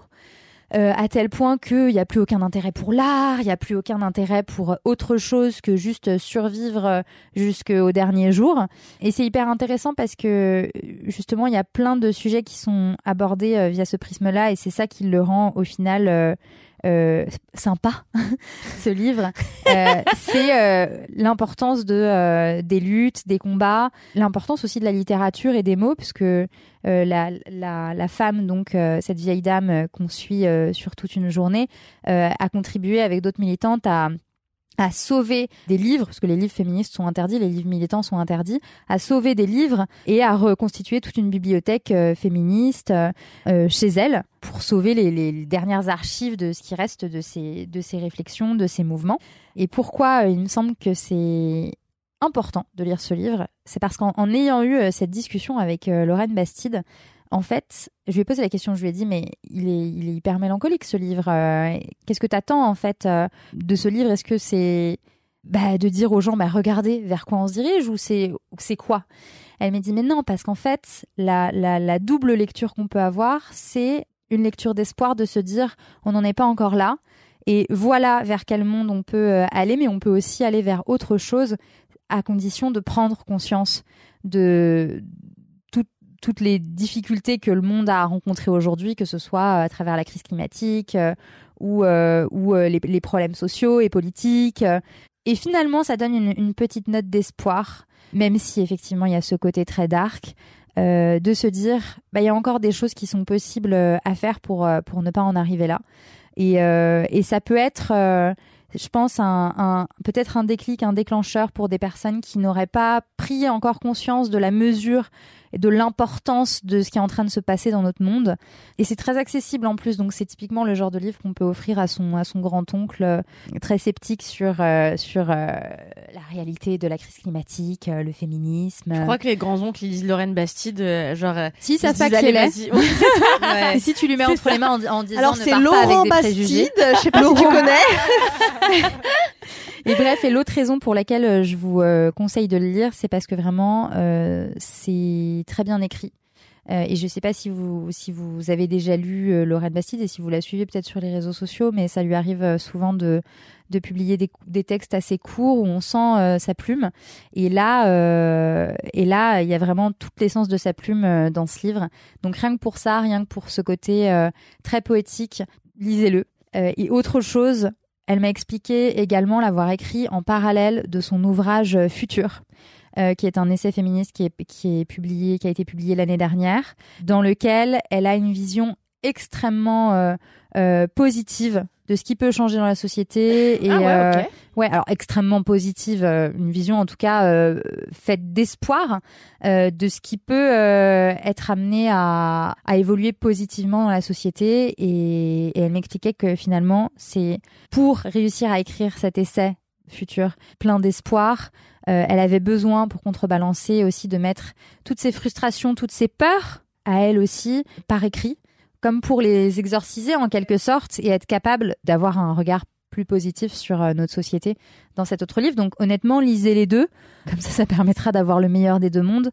Euh, à tel point qu'il n'y a plus aucun intérêt pour l'art, il n'y a plus aucun intérêt pour autre chose que juste survivre euh, jusqu'au dernier jour. Et c'est hyper intéressant parce que justement, il y a plein de sujets qui sont abordés euh, via ce prisme-là et c'est ça qui le rend au final euh, sympa, ce livre. Euh, c'est euh, l'importance de, euh, des luttes, des combats, l'importance aussi de la littérature et des mots, puisque euh, la, la, la femme, donc cette vieille dame qu'on suit sur toute une journée, a contribué avec d'autres militantes à à sauver des livres, parce que les livres féministes sont interdits, les livres militants sont interdits, à sauver des livres et à reconstituer toute une bibliothèque euh, féministe euh, euh, chez elle pour sauver les, dernières archives de ce qui reste de ces, de ces réflexions, de ces mouvements. Et pourquoi il me semble que c'est important de lire ce livre C'est parce qu'en en ayant eu cette discussion avec Lorraine Bastide, en fait, je lui ai posé la question, je lui ai dit, mais il est, hyper mélancolique ce livre. euh, Qu'est-ce que tu attends en fait euh, de ce livre? Est-ce que c'est bah, de dire aux gens, bah, regardez vers quoi on se dirige ou c'est quoi? Elle m'a dit, mais non, parce qu'en fait, la, double lecture qu'on peut avoir, c'est une lecture d'espoir de se dire, on n'en est pas encore là. Et voilà vers quel monde on peut euh, aller, mais on peut aussi aller vers autre chose à condition de prendre conscience de toutes les difficultés que le monde a rencontrées aujourd'hui, que ce soit à travers la crise climatique euh, ou, euh, euh, les, problèmes sociaux et politiques. euh. Et finalement, ça donne une, petite note d'espoir, même si effectivement il y a ce côté très dark, euh, de se dire, bah, il y a encore des choses qui sont possibles euh, à faire pour, euh, pour ne pas en arriver là. Et, euh, ça peut être, euh, je pense, peut-être un déclic, un déclencheur pour des personnes qui n'auraient pas pris encore conscience de la mesure et de l'importance de ce qui est en train de se passer dans notre monde. Et c'est très accessible en plus, donc c'est typiquement le genre de livre qu'on peut offrir à son, à son grand-oncle euh, très sceptique sur, euh, sur euh, la réalité de la crise climatique, euh, le féminisme. Je crois que les grands-oncles ils lisent Lorraine Bastide, euh, genre. euh, si ça se est. Oui, ça. Ouais. Et si tu lui mets entre les mains en, en disant Alors c'est Laurent avec des préjugés. Bastide, je sais pas si tu connais. Et bref, et l'autre raison pour laquelle euh, je vous euh, conseille de le lire, c'est parce que vraiment, euh, c'est très bien écrit. Et je ne sais pas si vous, si vous avez déjà lu euh, Bastide et si vous la suivez peut-être sur les réseaux sociaux, mais ça lui arrive souvent de, de publier des, des textes assez courts où on sent sa plume. Et là, et là, il y a vraiment toute l'essence de sa plume dans ce livre. Donc rien que pour ça, rien que pour ce côté très poétique, lisez-le. Et autre chose, elle m'a expliqué également l'avoir écrit en parallèle de son ouvrage euh, Futur, euh, qui est un essai féministe qui est, publié, qui a été publié l'année dernière, dans lequel elle a une vision extrêmement euh, positive de ce qui peut changer dans la société et Ah ouais, euh, ouais alors extrêmement positive euh, une vision en tout cas euh, faite d'espoir de ce qui peut être amené à, à évoluer positivement dans la société. Et, et elle m'expliquait que finalement c'est pour réussir à écrire cet essai futur plein d'espoir euh, elle avait besoin pour contrebalancer aussi de mettre toutes ses frustrations toutes ses peurs à elle aussi par écrit comme pour les exorciser en quelque sorte et être capable d'avoir un regard plus positif sur euh, notre société dans cet autre livre. Donc honnêtement, lisez les deux, comme ça ça permettra d'avoir le meilleur des deux mondes.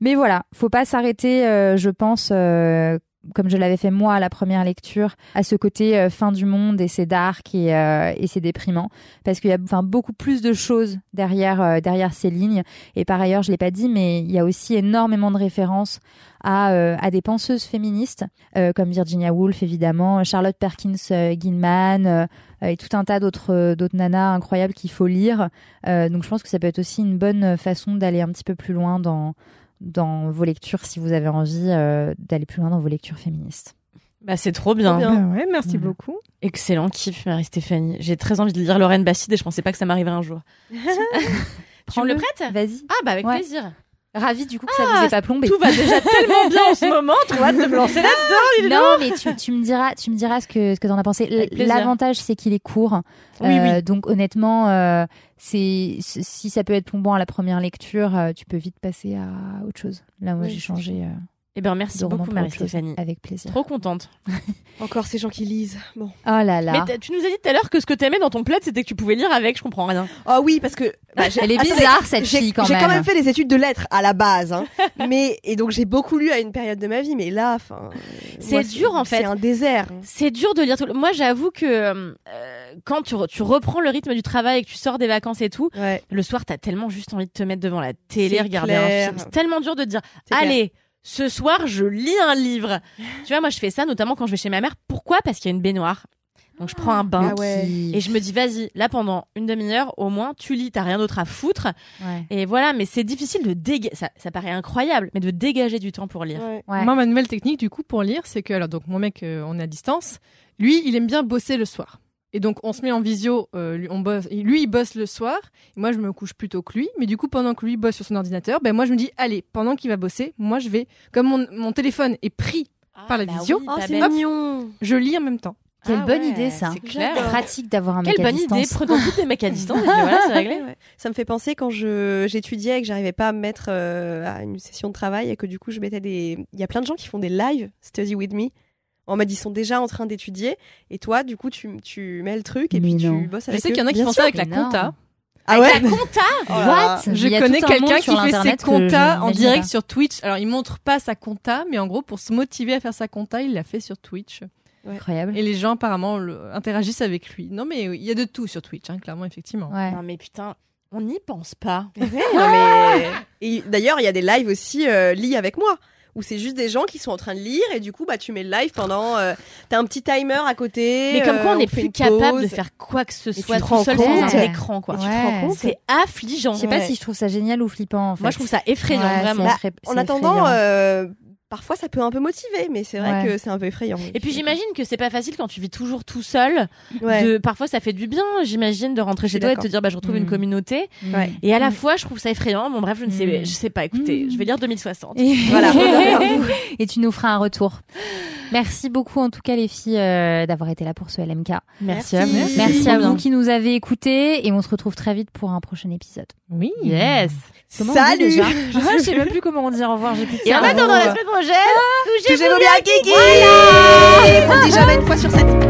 Mais voilà, faut pas s'arrêter, euh, je pense, euh, comme je l'avais fait moi à la première lecture, à ce côté euh, fin du monde et c'est dark et, euh, et c'est déprimant parce qu'il y a beaucoup plus de choses derrière euh, derrière ces lignes. Et par ailleurs, je l'ai pas dit, mais il y a aussi énormément de références à, euh, à des penseuses féministes comme Virginia Woolf évidemment, Charlotte Perkins Gilman et tout un tas d'autres d'autres nanas incroyables qu'il faut lire. Donc je pense que ça peut être aussi une bonne façon d'aller un petit peu plus loin dans dans vos lectures si vous avez envie euh, d'aller plus loin dans vos lectures féministes. Bah, c'est trop bien. Trop bien. Bah ouais, merci beaucoup. Excellent kiff, Marie-Stéphanie. J'ai très envie de lire Lorraine Bastide et je pensais pas que ça m'arriverait un jour. tu me le prêtes? Vas-y. Ah, bah, avec Ouais. plaisir. Ravi du coup que ça Ah, vous ait pas plombé. Tout va déjà tellement bien en ce moment. Tu hâte de me lancer là-dedans. Non, mais tu, tu me diras, tu me diras ce que ce que t'en as pensé. L'avantage, c'est qu'il est court. Oui, Euh, oui. Donc honnêtement, euh, c'est si ça peut être plombant à la première lecture, euh, tu peux vite passer à autre chose. Là, moi, Oui, j'ai changé euh, Eh ben, merci de beaucoup. Marie-Stéphanie. Avec plaisir. Trop contente. Encore ces gens qui lisent. Bon. Oh là Mais là. t'as- tu nous as dit tout à l'heure que ce que t'aimais dans ton plaid, c'était que tu pouvais lire avec. Je comprends rien. Ah oui, parce que bah, j'ai- Elle est bizarre cette j'ai fille quand j'ai même. quand même fait des études de lettres à la base, hein. mais et donc j'ai beaucoup lu à une période de ma vie, mais là, enfin, C'est dur, en fait. C'est un désert. C'est dur de lire tout. le- Moi, j'avoue que euh, quand tu, re- tu reprends le rythme du travail et que tu sors des vacances et tout, Ouais. le soir, t'as tellement juste envie de te mettre devant la télé, C'est regarder clair. un film. C'est tellement dur de dire, clair. Ce soir, je lis un livre. tu vois, moi, je fais ça notamment quand je vais chez ma mère. Pourquoi? Parce qu'il y a une baignoire. Donc, je prends un bain. Ah ouais. Et je me dis, vas-y, là, pendant une demi-heure, au moins, tu lis, t'as rien d'autre à foutre. Ouais. Et voilà, mais c'est difficile de dégager, ça, ça paraît incroyable, mais de dégager du temps pour lire. Ouais. Ouais. Moi, ma nouvelle technique, du coup, pour lire, c'est que, alors, donc, mon mec, euh, on est à distance. Lui, il aime bien bosser le soir. Et donc, on se met en visio, euh, lui, on bosse, et lui, il bosse le soir. Et moi, je me couche plus tôt que lui. Mais du coup, pendant que lui bosse sur son ordinateur, ben, moi, je me dis, allez, pendant qu'il va bosser, moi, je vais, comme mon, mon téléphone est pris, Par la bah visio. oui, Oh, pas c'est bête. mignon. je lis en même temps. Quelle Ah bonne ouais, idée ça. C'est clair. Pratique d'avoir un Quelle mec à bonne idée, distance. prenons tous des mecs à distance, et puis voilà, c'est réglé. Ouais. Ça me fait penser quand je j'étudiais et que j'arrivais pas à me mettre euh, à une session de travail et que du coup je mettais des. Il y a plein de gens qui font des live study with me. En mode ils sont déjà en train d'étudier et toi du coup tu, tu mets le truc et Mais puis non. tu bosses Je avec sais eux. qu'il y en a qui font ça avec la compta. Ah ouais. La compta Oh. What Je connais quelqu'un qui fait ses je comptas en direct pas. sur Twitch. Alors, il montre pas sa compta, mais en gros, pour se motiver à faire sa compta, il l'a fait sur Twitch. Incroyable. Et les gens, apparemment, le- interagissent avec lui. Non, mais il y a de tout sur Twitch, hein, clairement, effectivement. Ouais. Non mais putain, on n'y pense pas. Ouais, non, mais... Et d'ailleurs, il y a des lives aussi euh, lis avec moi où c'est juste des gens qui sont en train de lire et du coup bah tu mets le live pendant euh, t'as un petit timer à côté Mais comme quoi euh, on n'est fait plus capable de faire quoi que ce soit tout seul sans compte un écran quoi. Ouais. tu te rends compte C'est affligeant. Je sais pas Ouais. si je trouve ça génial ou flippant. En fait. Moi je trouve ça effrayant Ouais, vraiment. c'est effray- en attendant euh, parfois ça peut un peu motiver mais c'est vrai Ouais. que c'est un peu effrayant Et puis j'imagine que c'est pas facile quand tu vis toujours tout seul. d'accord. ouais. De parfois ça fait du bien, j'imagine, de rentrer chez toi et de te dire bah je retrouve une Mm. communauté. Et à la Mm. fois je trouve ça effrayant. Bon bref je ne sais, Mm. je sais pas. Écoutez, je vais lire 2060. Et... Voilà. et tu nous feras un retour. Merci beaucoup en tout cas les filles euh, d'avoir été là pour ce LMK. Merci, Merci. à vous. Merci à vous qui nous avez écoutés et on se retrouve très vite pour un prochain épisode. Oui. Yes. Comment on dit Salut déjà Je sais même plus comment on dit au revoir. J'ai plus de Et en attendant la semaine prochaine, touchez-vous bien Kiki on dit jamais une fois sur sept